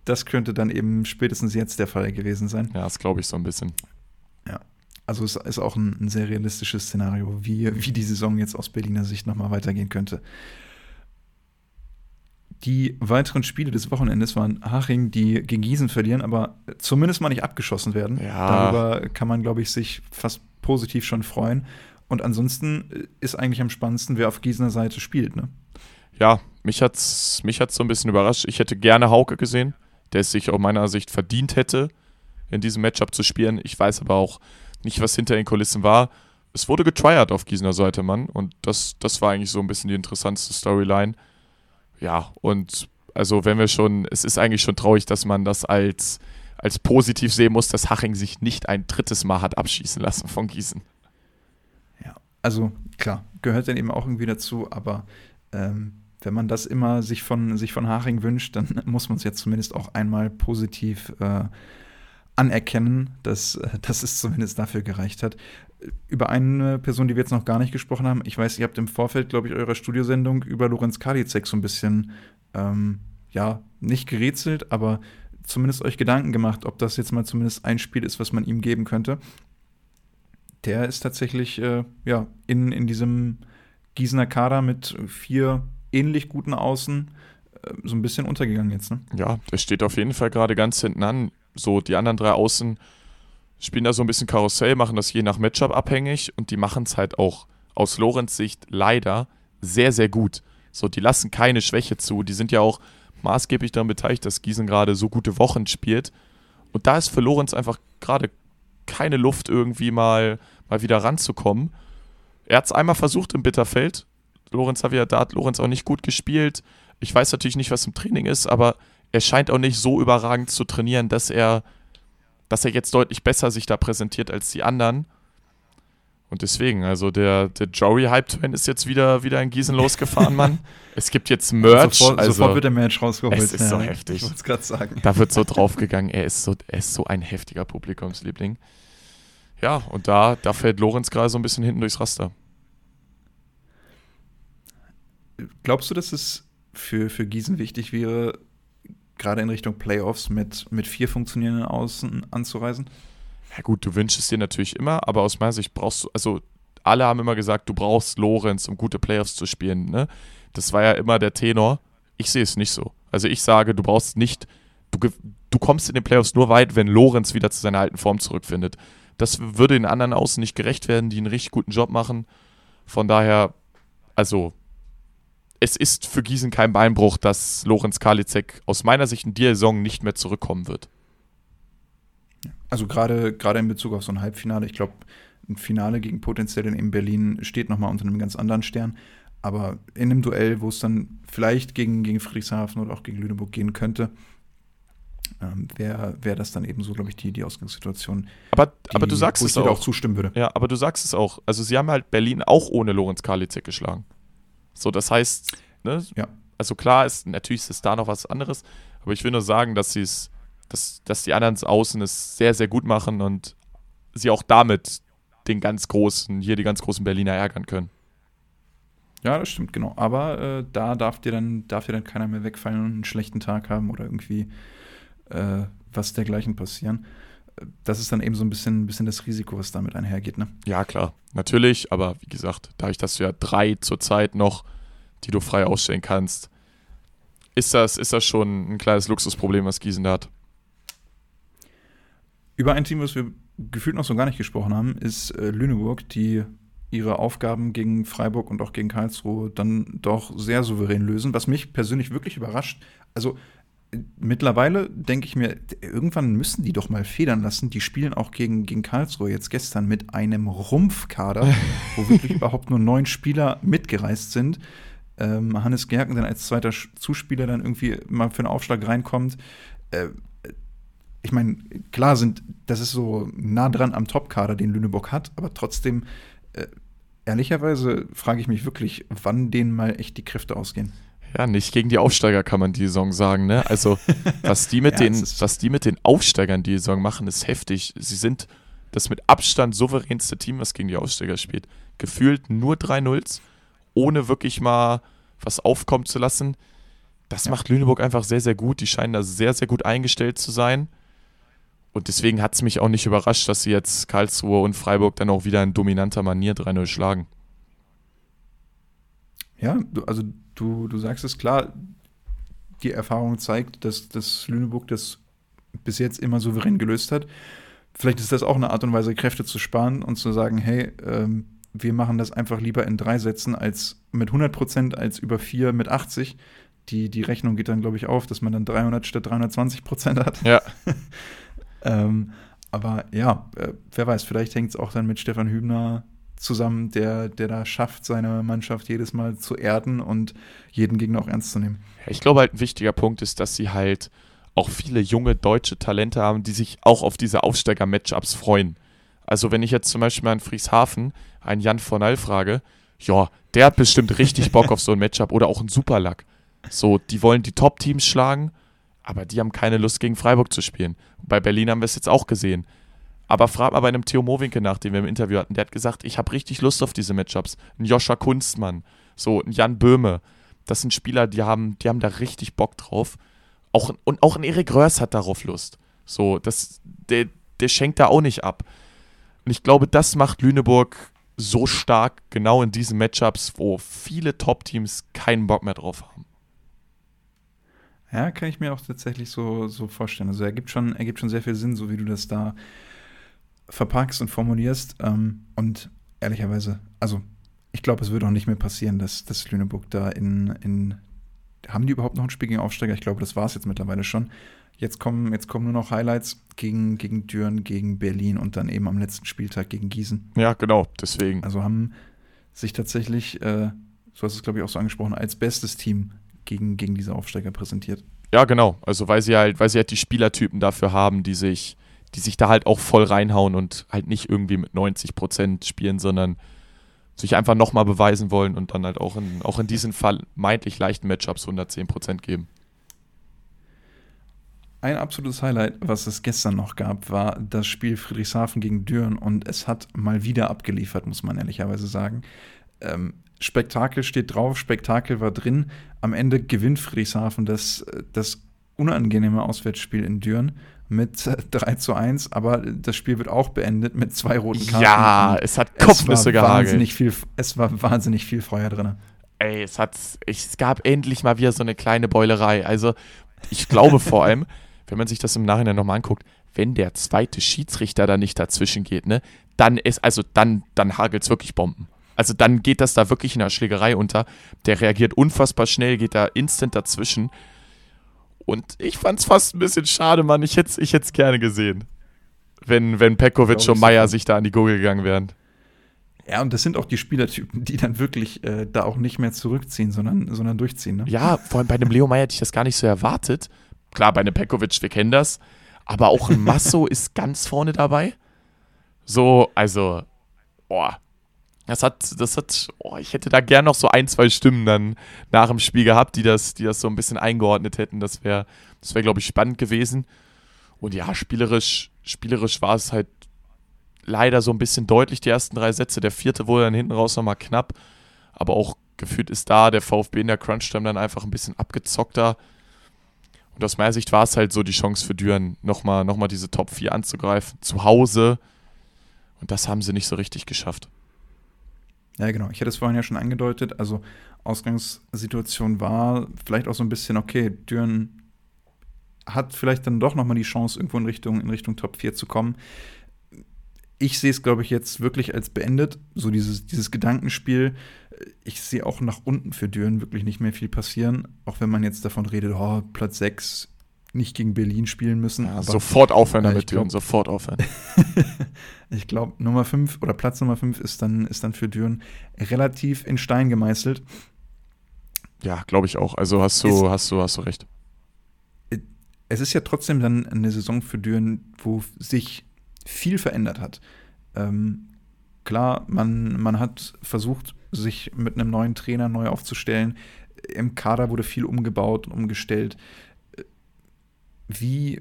das könnte dann eben spätestens jetzt der Fall gewesen sein. Ja, das glaube ich so ein bisschen. Ja. Also es ist auch ein, ein, sehr realistisches Szenario, wie, wie die Saison jetzt aus Berliner Sicht nochmal weitergehen könnte. Die weiteren Spiele des Wochenendes waren Haching, die gegen Gießen verlieren, aber zumindest mal nicht abgeschossen werden. Ja. Darüber kann man, glaube ich, sich fast positiv schon freuen. Und ansonsten ist eigentlich am spannendsten, wer auf Gießener Seite spielt. Ne? Ja, mich hat es mich hat's so ein bisschen überrascht. Ich hätte gerne Hauke gesehen, der es sich aus meiner Sicht verdient hätte, in diesem Matchup zu spielen. Ich weiß aber auch nicht, was hinter den Kulissen war. Es wurde getryert auf Gießener Seite, Mann. Und das, das war eigentlich so ein bisschen die interessanteste Storyline ja, und also wenn wir schon, es ist eigentlich schon traurig, dass man das als, als positiv sehen muss, dass Haching sich nicht ein drittes Mal hat abschießen lassen von Gießen. Ja, also klar, gehört dann eben auch irgendwie dazu, aber ähm, wenn man das immer sich von, sich von Haching wünscht, dann muss man es jetzt zumindest auch einmal positiv äh, anerkennen, dass, äh, dass es zumindest dafür gereicht hat. Über eine Person, die wir jetzt noch gar nicht gesprochen haben, ich weiß, ihr habt im Vorfeld, glaube ich, eurer Studiosendung über Lorenz Kalizek so ein bisschen, ähm, ja, nicht gerätselt, aber zumindest euch Gedanken gemacht, ob das jetzt mal zumindest ein Spiel ist, was man ihm geben könnte. Der ist tatsächlich, äh, ja, in, in diesem Gießener Kader mit vier ähnlich guten Außen äh, so ein bisschen untergegangen jetzt, ne? Ja, der steht auf jeden Fall gerade ganz hinten an so die anderen drei Außen spielen da so ein bisschen Karussell, machen das je nach Matchup abhängig und die machen es halt auch aus Lorenz Sicht leider sehr, sehr gut. So, die lassen keine Schwäche zu. Die sind ja auch maßgeblich daran beteiligt, dass Gießen gerade so gute Wochen spielt. Und da ist für Lorenz einfach gerade keine Luft, irgendwie mal, mal wieder ranzukommen. Er hat es einmal versucht im Bitterfeld. Lorenz Javier, da hat Lorenz auch nicht gut gespielt. Ich weiß natürlich nicht, was im Training ist, aber er scheint auch nicht so überragend zu trainieren, dass er, dass er jetzt deutlich besser sich da präsentiert als die anderen. Und deswegen, also der, der Jory Hype Train ist jetzt wieder, wieder in Gießen losgefahren, Mann. Es gibt jetzt Merch. Sofort, also, sofort wird der Merch rausgeholt. Es ist ja, so heftig. Ich wollte es gerade sagen. Da wird so draufgegangen. Er ist so, er ist so ein heftiger Publikumsliebling. Ja, und da, da fällt Lorenz gerade so ein bisschen hinten durchs Raster. Glaubst du, dass es für, für Gießen wichtig wäre, gerade in Richtung Playoffs mit, mit vier funktionierenden Außen anzureisen? Ja gut, du wünschst es dir natürlich immer, aber aus meiner Sicht brauchst du, also alle haben immer gesagt, du brauchst Lorenz, um gute Playoffs zu spielen. Ne? Das war ja immer der Tenor. Ich sehe es nicht so. Also ich sage, du brauchst nicht, du, du kommst in den Playoffs nur weit, wenn Lorenz wieder zu seiner alten Form zurückfindet. Das würde den anderen Außen nicht gerecht werden, die einen richtig guten Job machen. Von daher, also es ist für Gießen kein Beinbruch, dass Lorenz Karlitzek aus meiner Sicht in dieser Saison nicht mehr zurückkommen wird. Also gerade gerade in Bezug auf so ein Halbfinale, ich glaube, ein Finale gegen potenziell in Berlin steht nochmal unter einem ganz anderen Stern. Aber in einem Duell, wo es dann vielleicht gegen, gegen Friedrichshafen oder auch gegen Lüneburg gehen könnte, ähm, wäre wär das dann eben so, glaube ich, die, die Ausgangssituation. Aber, die, aber du sagst es auch. auch zustimmen würde. Ja, aber du sagst es auch. Also sie haben halt Berlin auch ohne Lorenz Karlitzek geschlagen. So, das heißt, ne? Ja. Also klar ist, natürlich ist es da noch was anderes, aber ich will nur sagen, dass sie es, dass, dass die anderen Außen es sehr, sehr gut machen und sie auch damit den ganz großen, hier die ganz großen Berliner ärgern können. Ja, das stimmt, genau. Aber äh, da darf dir, dann, darf dir dann keiner mehr wegfallen und einen schlechten Tag haben oder irgendwie äh, was dergleichen passieren. Das ist dann eben so ein bisschen, bisschen das Risiko, was damit einhergeht, ne? Ja, klar. Natürlich, aber wie gesagt, dadurch, dass du ja drei zurzeit noch, die du frei ausstellen kannst, ist das, ist das schon ein kleines Luxusproblem, was Gießen da hat. Über ein Team, was wir gefühlt noch so gar nicht gesprochen haben, ist äh, Lüneburg, die ihre Aufgaben gegen Freiburg und auch gegen Karlsruhe dann doch sehr souverän lösen, was mich persönlich wirklich überrascht. Also mittlerweile denke ich mir, irgendwann müssen die doch mal federn lassen. Die spielen auch gegen, gegen Karlsruhe jetzt gestern mit einem Rumpfkader, wo wirklich überhaupt nur neun Spieler mitgereist sind. Ähm, Hannes Gerken dann als zweiter Zuspieler dann irgendwie mal für einen Aufschlag reinkommt. Äh, ich meine, klar sind, das ist so nah dran am Topkader, den Lüneburg hat, aber trotzdem, äh, ehrlicherweise frage ich mich wirklich, wann denen mal echt die Kräfte ausgehen. Ja, nicht gegen die Aufsteiger kann man die Saison sagen, ne? Also, was die mit, ja, den, was die mit den Aufsteigern die Saison machen, ist heftig. Sie sind das mit Abstand souveränste Team, was gegen die Aufsteiger spielt. Gefühlt nur 3-0s, ohne wirklich mal was aufkommen zu lassen. Das ja. macht Lüneburg einfach sehr, sehr gut. Die scheinen da sehr, sehr gut eingestellt zu sein. Und deswegen hat es mich auch nicht überrascht, dass sie jetzt Karlsruhe und Freiburg dann auch wieder in dominanter Manier 3-0 schlagen. Ja, also du, du sagst es klar, die Erfahrung zeigt, dass, dass Lüneburg das bis jetzt immer souverän gelöst hat. Vielleicht ist das auch eine Art und Weise, Kräfte zu sparen und zu sagen, hey, ähm, wir machen das einfach lieber in drei Sätzen als mit 100 Prozent als über vier mit 80. Die, die Rechnung geht dann, glaube ich, auf, dass man dann 300 statt 320 Prozent hat. Ja. ähm, aber ja, äh, wer weiß, vielleicht hängt es auch dann mit Stefan Hübner zusammen, der, der da schafft, seine Mannschaft jedes Mal zu erden und jeden Gegner auch ernst zu nehmen. Ich glaube halt ein wichtiger Punkt ist, dass sie halt auch viele junge deutsche Talente haben, die sich auch auf diese Aufsteiger-Matchups freuen. Also wenn ich jetzt zum Beispiel mal in Frieshafen einen Jan von All frage, ja, der hat bestimmt richtig Bock auf so ein Matchup oder auch einen Superlack. So, die wollen die Top-Teams schlagen, aber die haben keine Lust gegen Freiburg zu spielen. Bei Berlin haben wir es jetzt auch gesehen. Aber frag mal bei einem Theo Mowinke nach, den wir im Interview hatten. Der hat gesagt, ich habe richtig Lust auf diese Matchups. Ein Joscha Kunstmann, so ein Jan Böhme. Das sind Spieler, die haben, die haben da richtig Bock drauf. Auch, und auch ein Erik Röhrs hat darauf Lust. So, das, der, der schenkt da auch nicht ab. Und ich glaube, das macht Lüneburg so stark, genau in diesen Matchups, wo viele Top-Teams keinen Bock mehr drauf haben. Ja, kann ich mir auch tatsächlich so, so vorstellen. Also er gibt schon, ergibt schon sehr viel Sinn, so wie du das da verpackst und formulierst. Ähm, und ehrlicherweise, also ich glaube, es würde auch nicht mehr passieren, dass, dass Lüneburg da in, in. Haben die überhaupt noch ein Spiel gegen Aufsteiger? Ich glaube, das war es jetzt mittlerweile schon. Jetzt kommen, jetzt kommen nur noch Highlights gegen, gegen Düren, gegen Berlin und dann eben am letzten Spieltag gegen Gießen. Ja, genau, deswegen. Also haben sich tatsächlich, äh, so hast du es, glaube ich, auch so angesprochen, als bestes Team gegen, gegen diese Aufsteiger präsentiert. Ja, genau. Also weil sie halt, weil sie halt die Spielertypen dafür haben, die sich, die sich da halt auch voll reinhauen und halt nicht irgendwie mit 90 Prozent spielen, sondern sich einfach nochmal beweisen wollen und dann halt auch in, auch in diesen vermeintlich leichten Matchups 110 Prozent geben. Ein absolutes Highlight, was es gestern noch gab, war das Spiel Friedrichshafen gegen Düren und es hat mal wieder abgeliefert, muss man ehrlicherweise sagen. Ähm, Spektakel steht drauf, Spektakel war drin. Am Ende gewinnt Friedrichshafen das, das unangenehme Auswärtsspiel in Düren mit 3 zu 1, aber das Spiel wird auch beendet mit zwei roten Karten. Ja, es hat Kopfnüsse es gehagelt. Wahnsinnig viel, es war wahnsinnig viel Feuer drin. Ey, es, hat, es gab endlich mal wieder so eine kleine Beulerei. Also, ich glaube vor allem, wenn man sich das im Nachhinein nochmal anguckt, wenn der zweite Schiedsrichter da nicht dazwischen geht, ne, dann ist, also dann, dann hagelt es wirklich Bomben. Also dann geht das da wirklich in der Schlägerei unter. Der reagiert unfassbar schnell, geht da instant dazwischen. Und ich fand es fast ein bisschen schade, Mann. Ich hätte es ich gerne gesehen. Wenn, wenn Pekovic und Meier sich da an die Gurgel gegangen wären. Ja, und das sind auch die Spielertypen, die dann wirklich äh, da auch nicht mehr zurückziehen, sondern, sondern durchziehen. Ne? Ja, vor allem bei einem Leo Meier hätte ich das gar nicht so erwartet. Klar, bei einem Pekovic, wir kennen das. Aber auch ein Masso ist ganz vorne dabei. So, also, boah, das hat, das hat, oh, ich hätte da gern noch so ein, zwei Stimmen dann nach dem Spiel gehabt, die das, die das so ein bisschen eingeordnet hätten. Das wäre, das wäre, glaube ich, spannend gewesen. Und ja, spielerisch, spielerisch war es halt leider so ein bisschen deutlich, die ersten drei Sätze. Der vierte wurde dann hinten raus nochmal knapp. Aber auch gefühlt ist da der VfB in der Crunch-Time dann einfach ein bisschen abgezockter. Und aus meiner Sicht war es halt so die Chance für Düren, nochmal noch diese Top 4 anzugreifen. Zu Hause. Und das haben sie nicht so richtig geschafft. Ja, genau. Ich hätte es vorhin ja schon angedeutet. Also Ausgangssituation war vielleicht auch so ein bisschen, okay, Düren hat vielleicht dann doch nochmal die Chance, irgendwo in Richtung, in Richtung Top 4 zu kommen. Ich sehe es, glaube ich, jetzt wirklich als beendet. So dieses, dieses Gedankenspiel. Ich sehe auch nach unten für Düren wirklich nicht mehr viel passieren. Auch wenn man jetzt davon redet, oh, Platz 6 nicht gegen Berlin spielen müssen. Ja, sofort aufhören damit, Düren, sofort aufhören. ich glaube, Nummer 5 oder Platz Nummer 5 ist dann, ist dann für Düren relativ in Stein gemeißelt. Ja, glaube ich auch. Also hast du, es, hast du, hast du recht. Es ist ja trotzdem dann eine Saison für Düren, wo sich viel verändert hat. Ähm, klar, man, man hat versucht, sich mit einem neuen Trainer neu aufzustellen. Im Kader wurde viel umgebaut und umgestellt. Wie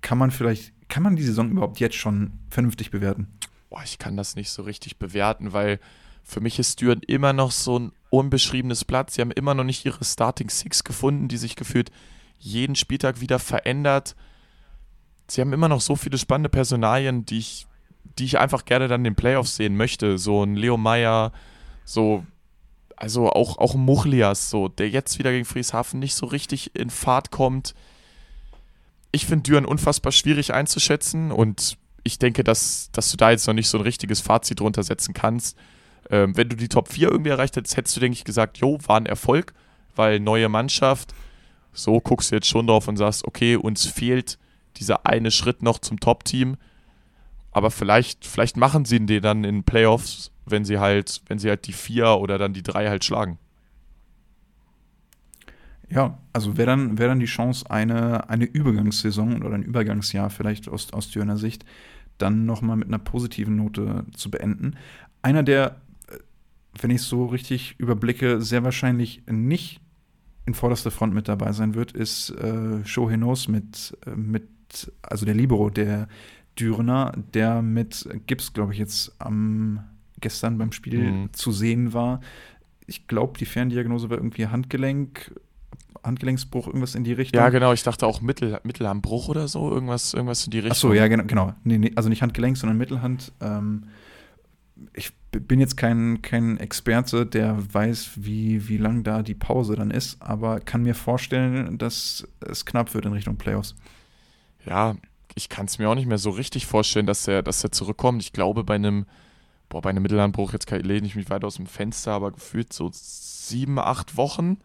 kann man vielleicht, kann man die Saison überhaupt jetzt schon vernünftig bewerten? Boah, ich kann das nicht so richtig bewerten, weil für mich ist Düren immer noch so ein unbeschriebenes Blatt. Sie haben immer noch nicht ihre Starting Six gefunden, die sich gefühlt jeden Spieltag wieder verändert. Sie haben immer noch so viele spannende Personalien, die ich, die ich einfach gerne dann in den Playoffs sehen möchte. So ein Leo Meyer, so, also auch, auch Muchlias, so, der jetzt wieder gegen Frieshafen nicht so richtig in Fahrt kommt. Ich finde Düren unfassbar schwierig einzuschätzen und ich denke, dass, dass du da jetzt noch nicht so ein richtiges Fazit drunter setzen kannst. Ähm, wenn du die Top 4 irgendwie erreicht hättest, hättest du, denke ich, gesagt, jo, war ein Erfolg, weil neue Mannschaft. So guckst du jetzt schon drauf und sagst, okay, uns fehlt dieser eine Schritt noch zum Top-Team. Aber vielleicht, vielleicht machen sie den dann in Playoffs, wenn sie halt, wenn sie halt die vier oder dann die drei halt schlagen. Ja, also wäre dann, wär dann die Chance, eine, eine Übergangssaison oder ein Übergangsjahr vielleicht aus, aus Dürner Sicht dann nochmal mit einer positiven Note zu beenden. Einer, der wenn ich es so richtig überblicke, sehr wahrscheinlich nicht in vorderster Front mit dabei sein wird, ist äh, Shohenos mit, äh, mit, also der Libero, der Dürener, der mit Gips, glaube ich, jetzt am gestern beim Spiel mhm. zu sehen war. Ich glaube, die Ferndiagnose war irgendwie Handgelenk, Handgelenksbruch, irgendwas in die Richtung. Ja, genau, ich dachte auch Mittel, Mittelhandbruch oder so, irgendwas, irgendwas in die Richtung. Achso, ja, genau, genau. Nee, nee, also nicht Handgelenk, sondern Mittelhand. Ähm, ich bin jetzt kein, kein Experte, der weiß, wie, wie lang da die Pause dann ist, aber kann mir vorstellen, dass es knapp wird in Richtung Playoffs. Ja, ich kann es mir auch nicht mehr so richtig vorstellen, dass er, dass er zurückkommt. Ich glaube, bei einem, boah, bei einem Mittellandbruch, jetzt lehne ich mich weiter aus dem Fenster, aber gefühlt so sieben, acht Wochen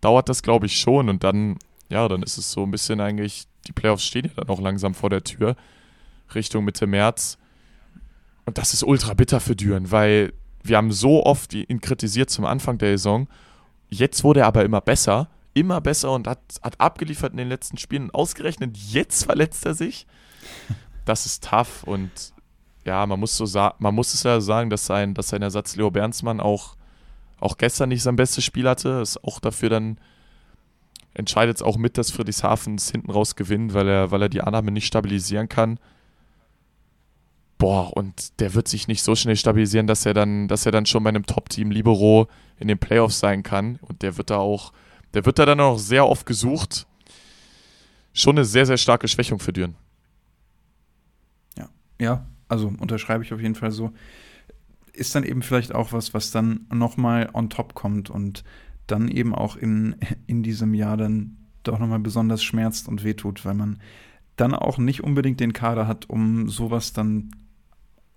dauert das, glaube ich, schon. Und dann, ja, dann ist es so ein bisschen eigentlich, die Playoffs stehen ja dann auch langsam vor der Tür, Richtung Mitte März. Und das ist ultra bitter für Düren, weil wir haben so oft ihn kritisiert zum Anfang der Saison. Jetzt wurde er aber immer besser, immer besser und hat, hat abgeliefert in den letzten Spielen. Und ausgerechnet jetzt verletzt er sich. Das ist tough und ja, man muss so man muss es ja sagen, dass sein, dass sein Ersatz Leo Bernsmann auch, auch gestern nicht sein bestes Spiel hatte. Ist auch dafür dann entscheidet es auch mit, dass Friedrichshafen es hinten raus gewinnt, weil er, weil er die Annahme nicht stabilisieren kann boah, und der wird sich nicht so schnell stabilisieren, dass er dann, dass er dann schon bei einem Top-Team Libero in den Playoffs sein kann. Und der wird da auch, der wird da dann auch sehr oft gesucht. Schon eine sehr, sehr starke Schwächung für Düren. Ja, ja, also unterschreibe ich auf jeden Fall so. Ist dann eben vielleicht auch was, was dann nochmal on top kommt und dann eben auch in, in diesem Jahr dann doch nochmal besonders schmerzt und wehtut, weil man dann auch nicht unbedingt den Kader hat, um sowas dann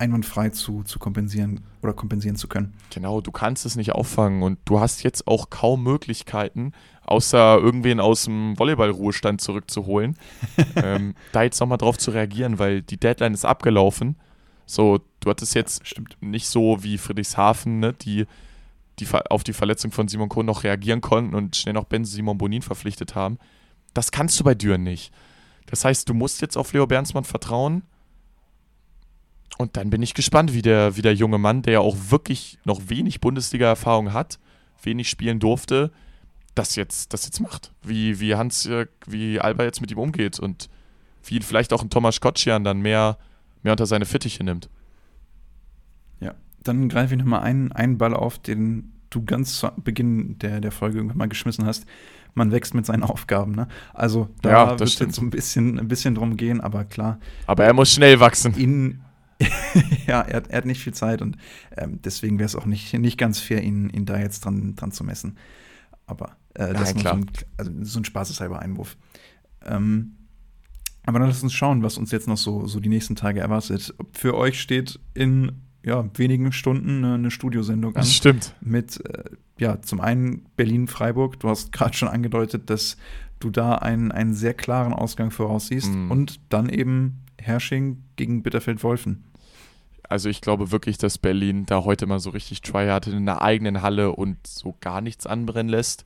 einwandfrei zu, zu kompensieren oder kompensieren zu können. Genau, du kannst es nicht auffangen und du hast jetzt auch kaum Möglichkeiten, außer irgendwen aus dem Volleyballruhestand zurückzuholen, ähm, da jetzt nochmal drauf zu reagieren, weil die Deadline ist abgelaufen. So, du hattest jetzt ja, nicht so wie Friedrichshafen, ne, die, die auf die Verletzung von Simon Kohn noch reagieren konnten und schnell noch Ben Simon Bonin verpflichtet haben. Das kannst du bei Düren nicht. Das heißt, du musst jetzt auf Leo Bernsmann vertrauen und dann bin ich gespannt, wie der, wie der junge Mann, der ja auch wirklich noch wenig Bundesliga-Erfahrung hat, wenig spielen durfte, das jetzt, das jetzt macht. Wie, wie Hans, wie Alba jetzt mit ihm umgeht und wie ihn vielleicht auch ein Thomas Kotschan dann mehr, mehr unter seine Fittiche nimmt. Dann greife ich nochmal einen, einen Ball auf, den du ganz zu Beginn der, der Folge irgendwann mal geschmissen hast. Man wächst mit seinen Aufgaben. Ne? Also da ja, wird es jetzt so ein bisschen, ein bisschen drum gehen, aber klar. Aber er muss schnell wachsen. Ihn, ja, er, er, hat nicht viel Zeit und ähm, deswegen wäre es auch nicht, nicht ganz fair, ihn, ihn da jetzt dran, dran zu messen. Aber äh, das ist so ein, also so ein spaßeshalber Einwurf. Ähm, aber dann lass uns schauen, was uns jetzt noch so, so die nächsten Tage erwartet. Für euch steht in ja, wenigen Stunden eine Studiosendung an. Das stimmt. Mit, äh, ja, zum einen Berlin-Freiburg. Du hast gerade schon angedeutet, dass du da einen, einen sehr klaren Ausgang voraussiehst. Mhm. Und dann eben Hersching gegen Bitterfeld-Wolfen. Also ich glaube wirklich, dass Berlin da heute mal so richtig tryhard in einer eigenen Halle und so gar nichts anbrennen lässt.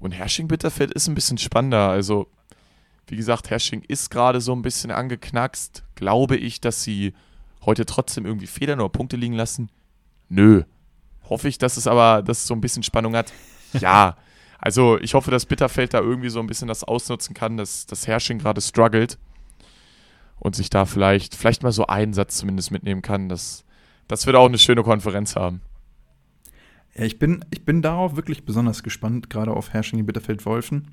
Und Hersching-Bitterfeld ist ein bisschen spannender. Also, wie gesagt, Hersching ist gerade so ein bisschen angeknackst. Glaube ich, dass sie heute trotzdem irgendwie Federn oder Punkte liegen lassen? Nö. Hoffe ich, dass es aber, dass es so ein bisschen Spannung hat? Ja. Also ich hoffe, dass Bitterfeld da irgendwie so ein bisschen das ausnutzen kann, dass das Hersching gerade struggelt und sich da vielleicht, vielleicht mal so einen Satz zumindest mitnehmen kann. Das, das wird auch eine schöne Konferenz haben. Ja, ich bin, ich bin darauf wirklich besonders gespannt, gerade auf Hersching Bitterfeld-Wolfen.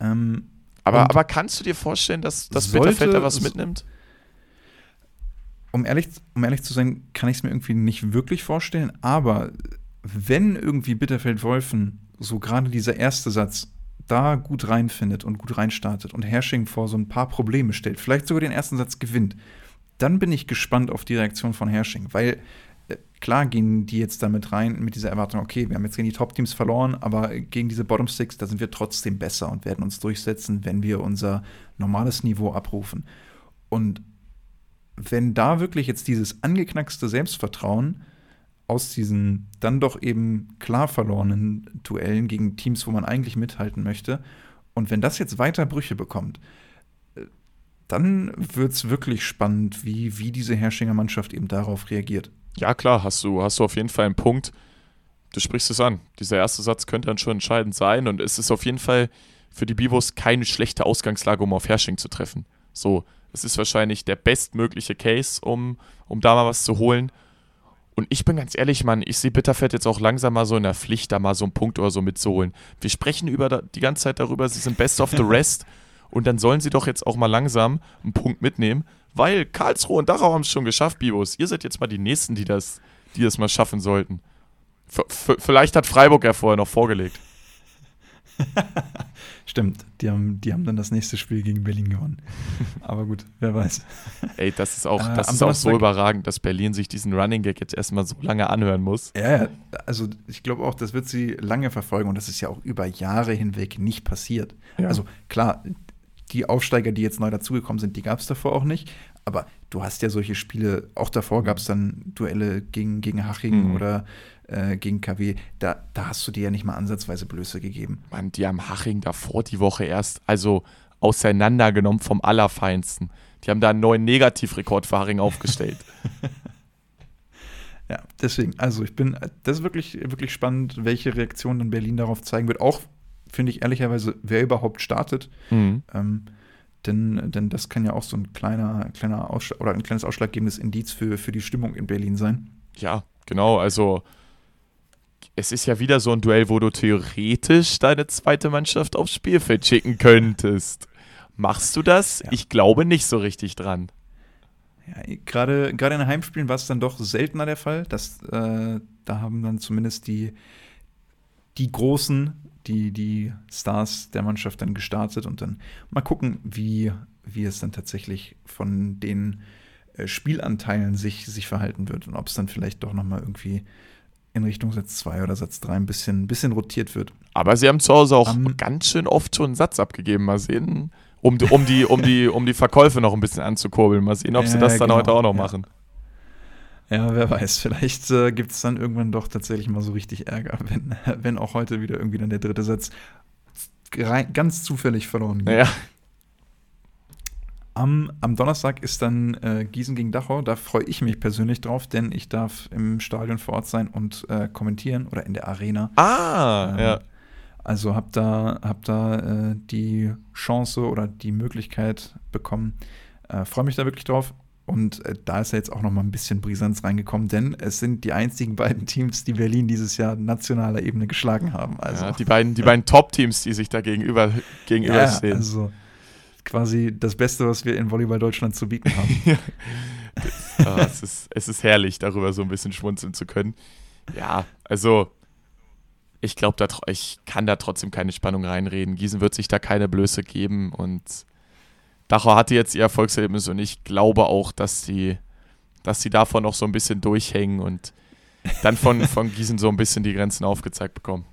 Ähm, aber, aber kannst du dir vorstellen, dass, dass sollte Bitterfeld da was mitnimmt? Um ehrlich, um ehrlich zu sein, kann ich es mir irgendwie nicht wirklich vorstellen, aber wenn irgendwie Bitterfeld-Wolfen so gerade dieser erste Satz da gut reinfindet und gut reinstartet und Hersching vor so ein paar Probleme stellt, vielleicht sogar den ersten Satz gewinnt, dann bin ich gespannt auf die Reaktion von Hersching, weil äh, klar gehen die jetzt damit rein mit dieser Erwartung, okay, wir haben jetzt gegen die Top-Teams verloren, aber gegen diese Bottom Six, da sind wir trotzdem besser und werden uns durchsetzen, wenn wir unser normales Niveau abrufen. Und wenn da wirklich jetzt dieses angeknackste Selbstvertrauen aus diesen dann doch eben klar verlorenen Duellen gegen Teams, wo man eigentlich mithalten möchte, und wenn das jetzt weiter Brüche bekommt, äh, dann wird es wirklich spannend, wie, wie diese Herrschinger Mannschaft eben darauf reagiert. Ja, klar, hast du, hast du auf jeden Fall einen Punkt. Du sprichst es an. Dieser erste Satz könnte dann schon entscheidend sein und es ist auf jeden Fall für die Bibos keine schlechte Ausgangslage, um auf Hersching zu treffen. So, es ist wahrscheinlich der bestmögliche Case, um, um da mal was zu holen. Und ich bin ganz ehrlich, Mann, ich sehe Bitterfeld jetzt auch langsam mal so in der Pflicht, da mal so einen Punkt oder so mitzuholen. Wir sprechen über da, die ganze Zeit darüber, sie sind best of the rest. und dann sollen sie doch jetzt auch mal langsam einen Punkt mitnehmen, weil Karlsruhe und Dachau haben es schon geschafft, Bibos. Ihr seid jetzt mal die Nächsten, die das, die das mal schaffen sollten. V vielleicht hat Freiburg ja vorher noch vorgelegt. Stimmt, die haben, die haben dann das nächste Spiel gegen Berlin gewonnen. Aber gut, wer weiß. Ey, das ist auch, Äh, das am ist auch so überragend, dass Berlin sich diesen Running Gag jetzt erstmal so lange anhören muss. Ja, ja, also ich glaube auch, das wird sie lange verfolgen und das ist ja auch über Jahre hinweg nicht passiert. Ja. Also klar, die Aufsteiger, die jetzt neu dazugekommen sind, die gab es davor auch nicht. Aber du hast ja solche Spiele, auch davor gab es dann Duelle gegen, gegen Haching Mhm. oder äh, gegen KW. Da, da hast du dir ja nicht mal ansatzweise Blöße gegeben. Mann, die haben Haching davor die Woche erst, also auseinandergenommen vom Allerfeinsten. Die haben da einen neuen Negativrekord für Haching aufgestellt. Ja, deswegen, also ich bin, das ist wirklich, wirklich spannend, welche Reaktion dann Berlin darauf zeigen wird. Auch, finde ich ehrlicherweise, wer überhaupt startet. mhm. Ähm, denn, denn das kann ja auch so ein kleiner, kleiner Ausschlag oder ein kleines ausschlaggebendes Indiz für, für die Stimmung in Berlin sein. Ja, genau, also es ist ja wieder so ein Duell, wo du theoretisch deine zweite Mannschaft aufs Spielfeld schicken könntest. Machst du das? Ja. Ich glaube nicht so richtig dran. Ja, gerade, gerade in Heimspielen war es dann doch seltener der Fall. Dass, äh, da haben dann zumindest die, die Großen, die, die Stars der Mannschaft dann gestartet und dann mal gucken, wie, wie es dann tatsächlich von den äh, Spielanteilen sich, sich verhalten wird und ob es dann vielleicht doch nochmal irgendwie in Richtung Satz 2 oder Satz 3 ein bisschen, bisschen rotiert wird. Aber sie haben zu Hause auch Am- ganz schön oft schon einen Satz abgegeben. Mal sehen, um, die- um, die, um, die, um die Verkäufe noch ein bisschen anzukurbeln. Mal sehen, ob sie Ja, das dann genau, heute auch noch ja. machen. Ja, wer weiß, vielleicht äh, gibt es dann irgendwann doch tatsächlich mal so richtig Ärger, wenn, wenn auch heute wieder irgendwie dann der dritte Satz rein, ganz zufällig verloren geht. Naja, Am, am Donnerstag ist dann äh, Gießen gegen Dachau. Da freue ich mich persönlich drauf, denn ich darf im Stadion vor Ort sein und äh, kommentieren oder in der Arena. ah, Ähm, ja. Also hab da, hab da äh, die Chance oder die Möglichkeit bekommen. Äh, freue mich da wirklich drauf. Und äh, da ist ja jetzt auch noch mal ein bisschen Brisanz reingekommen, denn es sind die einzigen beiden Teams, die Berlin dieses Jahr nationaler Ebene geschlagen haben. Also, ja die beiden, die beiden Top-Teams, die sich da gegenüber, ja, gegenüberstehen. also quasi das Beste, was wir in Volleyball Deutschland zu bieten haben. Ah, es, ist, es ist herrlich, darüber so ein bisschen schmunzeln zu können. Ja, also ich glaube, ich kann da trotzdem keine Spannung reinreden. Gießen wird sich da keine Blöße geben und Dachau hatte jetzt ihr Erfolgserlebnis und ich glaube auch, dass die, dass sie davon noch so ein bisschen durchhängen und dann von, von Gießen so ein bisschen die Grenzen aufgezeigt bekommen.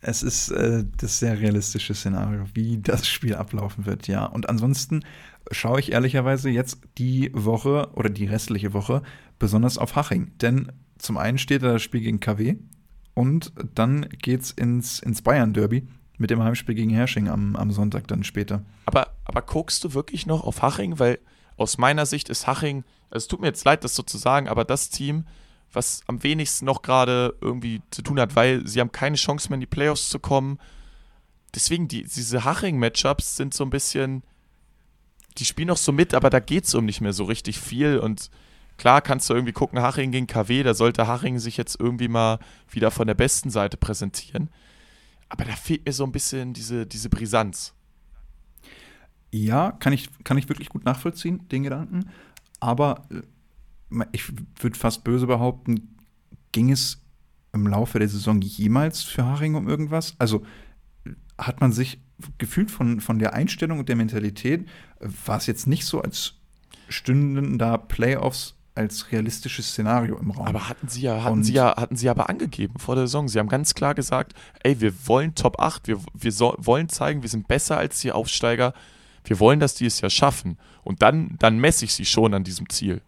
Es ist äh, das sehr realistische Szenario, wie das Spiel ablaufen wird, ja. Und ansonsten schaue ich ehrlicherweise jetzt die Woche oder die restliche Woche besonders auf Haching. Denn zum einen steht da das Spiel gegen KW und dann geht's ins, ins Bayern-Derby mit dem Heimspiel gegen Hersching am, am Sonntag dann später. Aber, aber guckst du wirklich noch auf Haching? Weil aus meiner Sicht ist Haching, es tut mir jetzt leid, das so zu sagen, aber das Team, was am wenigsten noch gerade irgendwie zu tun hat, weil sie haben keine Chance mehr in die Playoffs zu kommen. Deswegen, die, diese Haching-Matchups sind so ein bisschen, die spielen noch so mit, aber da geht es um nicht mehr so richtig viel und klar kannst du irgendwie gucken, Haching gegen KW, da sollte Haching sich jetzt irgendwie mal wieder von der besten Seite präsentieren. Aber da fehlt mir so ein bisschen diese, diese Brisanz. Ja, kann ich, kann ich wirklich gut nachvollziehen, den Gedanken. Aber äh, ich würde fast böse behaupten, ging es im Laufe der Saison jemals für Haring um irgendwas? Also hat man sich gefühlt von, von der Einstellung und der Mentalität, war es jetzt nicht so, als stünden da Playoffs als realistisches Szenario im Raum. Aber hatten sie ja, hatten sie ja, hatten sie aber angegeben vor der Saison. Sie haben ganz klar gesagt, ey, wir wollen Top 8, wir, wir so, wollen zeigen, wir sind besser als die Aufsteiger, wir wollen, dass die es ja schaffen. Und dann, dann messe ich sie schon an diesem Ziel.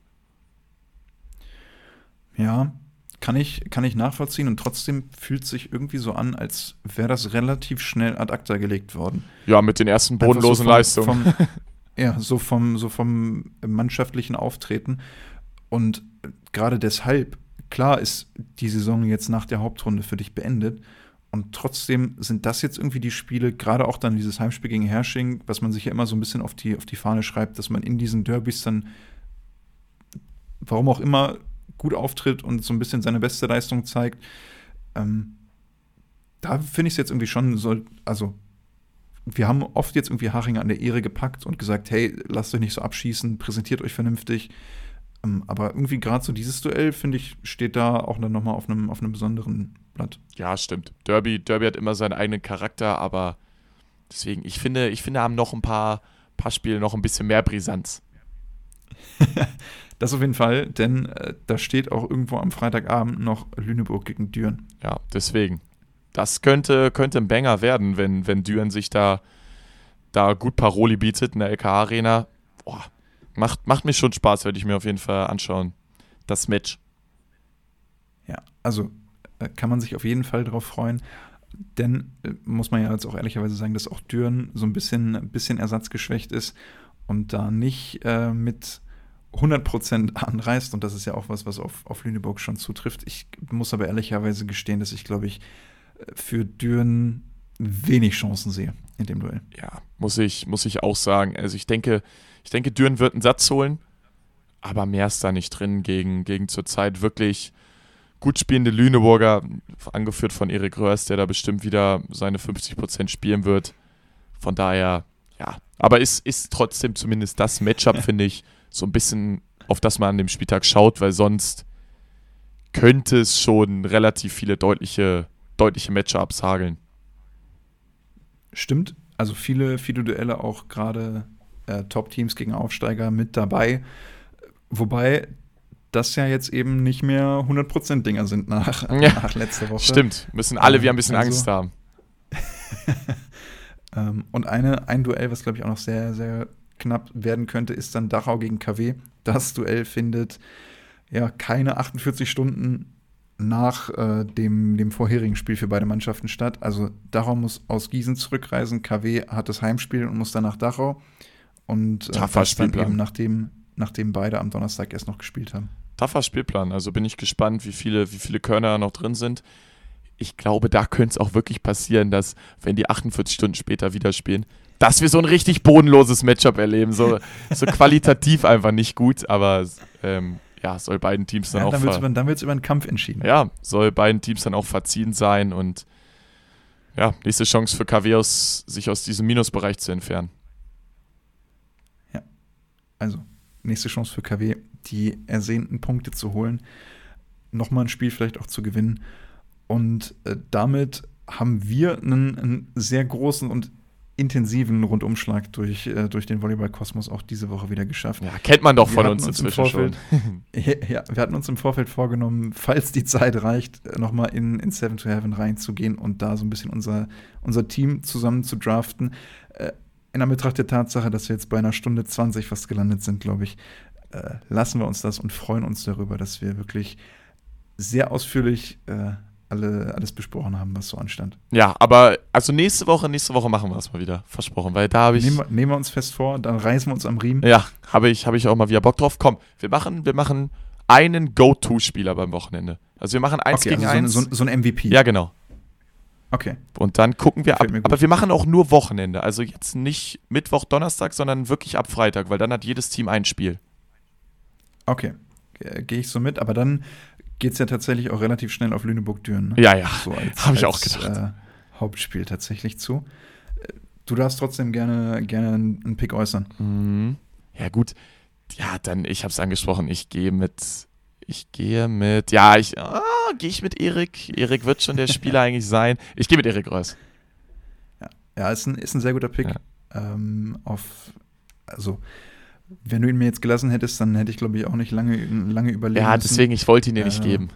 Ja, kann ich, kann ich nachvollziehen und trotzdem fühlt sich irgendwie so an, als wäre das relativ schnell ad acta gelegt worden. Ja, mit den ersten bodenlosen so vom, Leistungen. Vom, ja, so vom, so vom mannschaftlichen Auftreten. Und gerade deshalb, klar ist die Saison jetzt nach der Hauptrunde für dich beendet. Und trotzdem sind das jetzt irgendwie die Spiele, gerade auch dann dieses Heimspiel gegen Hersching, was man sich ja immer so ein bisschen auf die, auf die Fahne schreibt, dass man in diesen Derbys dann, warum auch immer, gut auftritt und so ein bisschen seine beste Leistung zeigt. Ähm, da finde ich es jetzt irgendwie schon so, also wir haben oft jetzt irgendwie Haching an der Ehre gepackt und gesagt, hey, lasst euch nicht so abschießen, präsentiert euch vernünftig. Ähm, aber irgendwie gerade so dieses Duell, finde ich, steht da auch dann nochmal auf einem, auf besonderen Blatt. Ja, stimmt. Derby, Derby hat immer seinen eigenen Charakter, aber deswegen, ich finde, ich finde, haben noch ein paar, paar Spiele noch ein bisschen mehr Brisanz. Das auf jeden Fall, denn äh, da steht auch irgendwo am Freitagabend noch Lüneburg gegen Düren. Ja, deswegen. Das könnte, könnte ein Banger werden, wenn, wenn Düren sich da, da gut Paroli bietet in der LKA-Arena. Macht, macht mir schon Spaß, werde ich mir auf jeden Fall anschauen. Das Match. Ja, also äh, kann man sich auf jeden Fall darauf freuen. Denn äh, muss man ja jetzt auch ehrlicherweise sagen, dass auch Düren so ein bisschen, bisschen ersatzgeschwächt ist und da nicht äh, mit 100% anreißt. Und das ist ja auch was, was auf, auf Lüneburg schon zutrifft. Ich muss aber ehrlicherweise gestehen, dass ich, glaube ich, für Düren wenig Chancen sehe in dem Duell. Ja, muss ich, muss ich auch sagen. Also ich denke, ich denke, Düren wird einen Satz holen, aber mehr ist da nicht drin gegen, gegen zurzeit wirklich gut spielende Lüneburger, angeführt von Erik Röhrs, der da bestimmt wieder seine 50% spielen wird. Von daher, ja. Aber ist, ist trotzdem zumindest das Matchup, finde ich, so ein bisschen, auf das man an dem Spieltag schaut, weil sonst könnte es schon relativ viele deutliche, deutliche Matchups hageln. Stimmt. Also viele, viele Duelle auch gerade äh, Top-Teams gegen Aufsteiger mit dabei. Wobei das ja jetzt eben nicht mehr 100% Dinger sind nach, ja, nach letzter Woche. Stimmt, müssen alle wieder ein bisschen also, Angst haben. ähm, und eine, ein Duell, was glaube ich auch noch sehr, sehr knapp werden könnte, ist dann Dachau gegen KW. Das Duell findet ja keine 48 Stunden nach äh, dem, dem vorherigen Spiel für beide Mannschaften statt. Also Dachau muss aus Gießen zurückreisen, KW hat das Heimspiel und muss dann nach Dachau. Und äh, das dann eben nachdem, nachdem beide am Donnerstag erst noch gespielt haben. Taffer Spielplan. Also bin ich gespannt, wie viele, wie viele Körner noch drin sind. Ich glaube, da könnte es auch wirklich passieren, dass, wenn die 48 Stunden später wieder spielen, dass wir so ein richtig bodenloses Matchup erleben. So, so qualitativ einfach nicht gut, aber ähm, ja, soll beiden Teams dann ja, auch. Dann wird es über, über einen Kampf entschieden. Ja, soll beiden Teams dann auch verziehen sein und ja, nächste Chance für Caveos, sich aus diesem Minusbereich zu entfernen. Ja, also nächste Chance für KW, die ersehnten Punkte zu holen, nochmal ein Spiel vielleicht auch zu gewinnen. Und äh, damit haben wir einen, einen, sehr großen und intensiven Rundumschlag durch, äh, durch den Volleyball-Kosmos auch diese Woche wieder geschafft. Ja, kennt man doch Wir von uns uns im inzwischen schon. Vorfeld- Ja, wir hatten uns im Vorfeld vorgenommen, falls die Zeit reicht, nochmal in, in Seven to Heaven reinzugehen und da so ein bisschen unser, unser Team zusammen zu draften. Äh, in Anbetracht der Tatsache, dass wir jetzt bei einer Stunde 20 fast gelandet sind, glaube ich, äh, lassen wir uns das und freuen uns darüber, dass wir wirklich sehr ausführlich äh, alle, alles besprochen haben, was so anstand. Ja, aber also nächste Woche, nächste Woche machen wir es mal wieder. Versprochen, weil da habe ich. Nehmen wir, nehmen wir uns fest vor, dann reißen wir uns am Riemen. Ja, habe ich, hab ich auch mal wieder Bock drauf. Komm, wir machen, wir machen einen Go-To-Spieler beim Wochenende. Also wir machen eins Okay, gegen also eins. so, ein- so, ein MVP. ja, genau. Okay. Und dann gucken wir ab. Aber wir machen auch nur Wochenende. Also jetzt nicht Mittwoch, Donnerstag, sondern wirklich ab Freitag, weil dann hat jedes Team ein Spiel. Okay. Ge- Gehe ich so mit, aber dann geht es ja tatsächlich auch relativ schnell auf Lüneburg-Düren. Ne? Ja, ja. So als, Hab ich als, auch gedacht. Äh, Hauptspiel tatsächlich zu. Du darfst trotzdem gerne, gerne einen Pick äußern. Mhm. Ja, gut. Ja, dann, ich habe es angesprochen, ich gehe mit. Ich gehe mit. Ja, ich. Ah, gehe ich mit Erik. Erik wird schon der Spieler eigentlich sein. Ich gehe mit Erik Reus. Ja, ist ein, ist ein sehr guter Pick. Ja. Ähm, auf, also, wenn du ihn mir jetzt gelassen hättest, dann hätte ich, glaube ich, auch nicht lange, lange überlegen Ja, müssen. deswegen, ich wollte ihn dir nicht Äh, geben.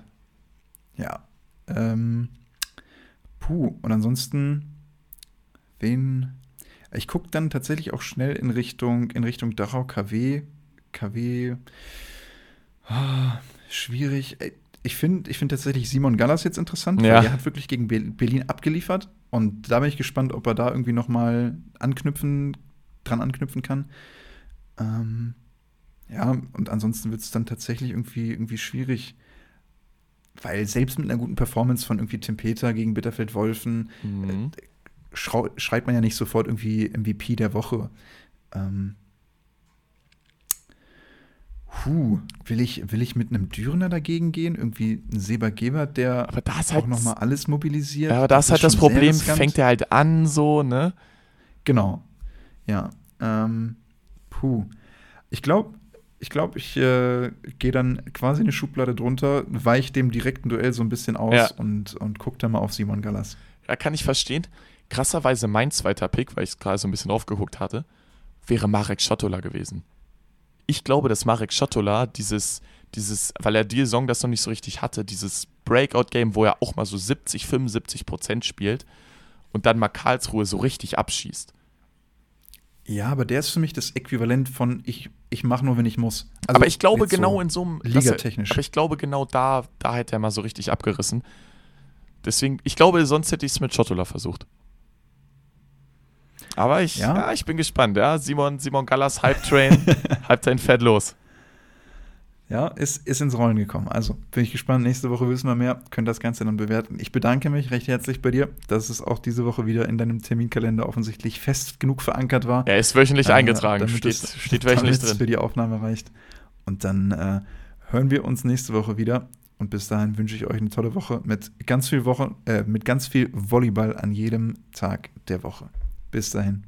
Ja. Ähm, puh, und ansonsten, wen. Ich gucke dann tatsächlich auch schnell in Richtung, in Richtung Dachau, KW. KW. Ah, schwierig. Ich finde ich find tatsächlich Simon Gallas jetzt interessant, Ja. weil er hat wirklich gegen Be- Berlin abgeliefert. Und da bin ich gespannt, ob er da irgendwie nochmal anknüpfen, dran anknüpfen kann. Ähm, ja, und ansonsten wird es dann tatsächlich irgendwie, irgendwie schwierig. Weil selbst mit einer guten Performance von irgendwie Tim Peter gegen Bitterfeld-Wolfen Mhm. schrau- schreibt man ja nicht sofort irgendwie MVP der Woche. Ähm, Puh, will ich, will ich mit einem Dürener dagegen gehen? Irgendwie ein Seba Gebert, der Aber da ist auch halt. nochmal alles mobilisiert. Ja, aber da ist halt das schon sehr Problem, fängt er halt an, so, ne? Genau. Ja. Ähm, puh. Ich glaube, ich, glaub, ich äh, gehe dann quasi eine Schublade drunter, weich dem direkten Duell so ein bisschen aus Ja. und, und guck dann mal auf Simon Gallas. Ja, kann ich verstehen. Krasserweise mein zweiter Pick, weil ich gerade so ein bisschen drauf geguckt hatte, wäre Marek Schottola gewesen. Ich glaube, dass Marek Schottola dieses, dieses, weil er die Saison das noch nicht so richtig hatte, dieses Breakout-Game, wo er auch mal so 70, 75 Prozent spielt und dann mal Karlsruhe so richtig abschießt. Ja, aber der ist für mich das Äquivalent von ich, ich mache nur, wenn ich muss. Also aber ich glaube jetzt so genau in so einem. ligatechnisch. Aber ich glaube genau da, da hätte er mal so richtig abgerissen. Deswegen, ich glaube, sonst hätte ich es mit Schottola versucht. Aber ich, Ja. ja? ich bin gespannt, ja. Simon, Simon Gallas, Hype Train, Hype Train fährt los. Ja, ist, ist ins Rollen gekommen. Also bin ich gespannt. Nächste Woche wissen wir mehr, können das Ganze dann bewerten. Ich bedanke mich recht herzlich bei dir, dass es auch diese Woche wieder in deinem Terminkalender offensichtlich fest genug verankert war. Er ist wöchentlich Äh, eingetragen, damit steht, es- steht wöchentlich es für drin. die Aufnahme reicht. Und dann äh, hören wir uns nächste Woche wieder. Und bis dahin wünsche ich euch eine tolle Woche mit ganz viel Woche, äh, mit ganz viel Volleyball an jedem Tag der Woche. Bis dahin.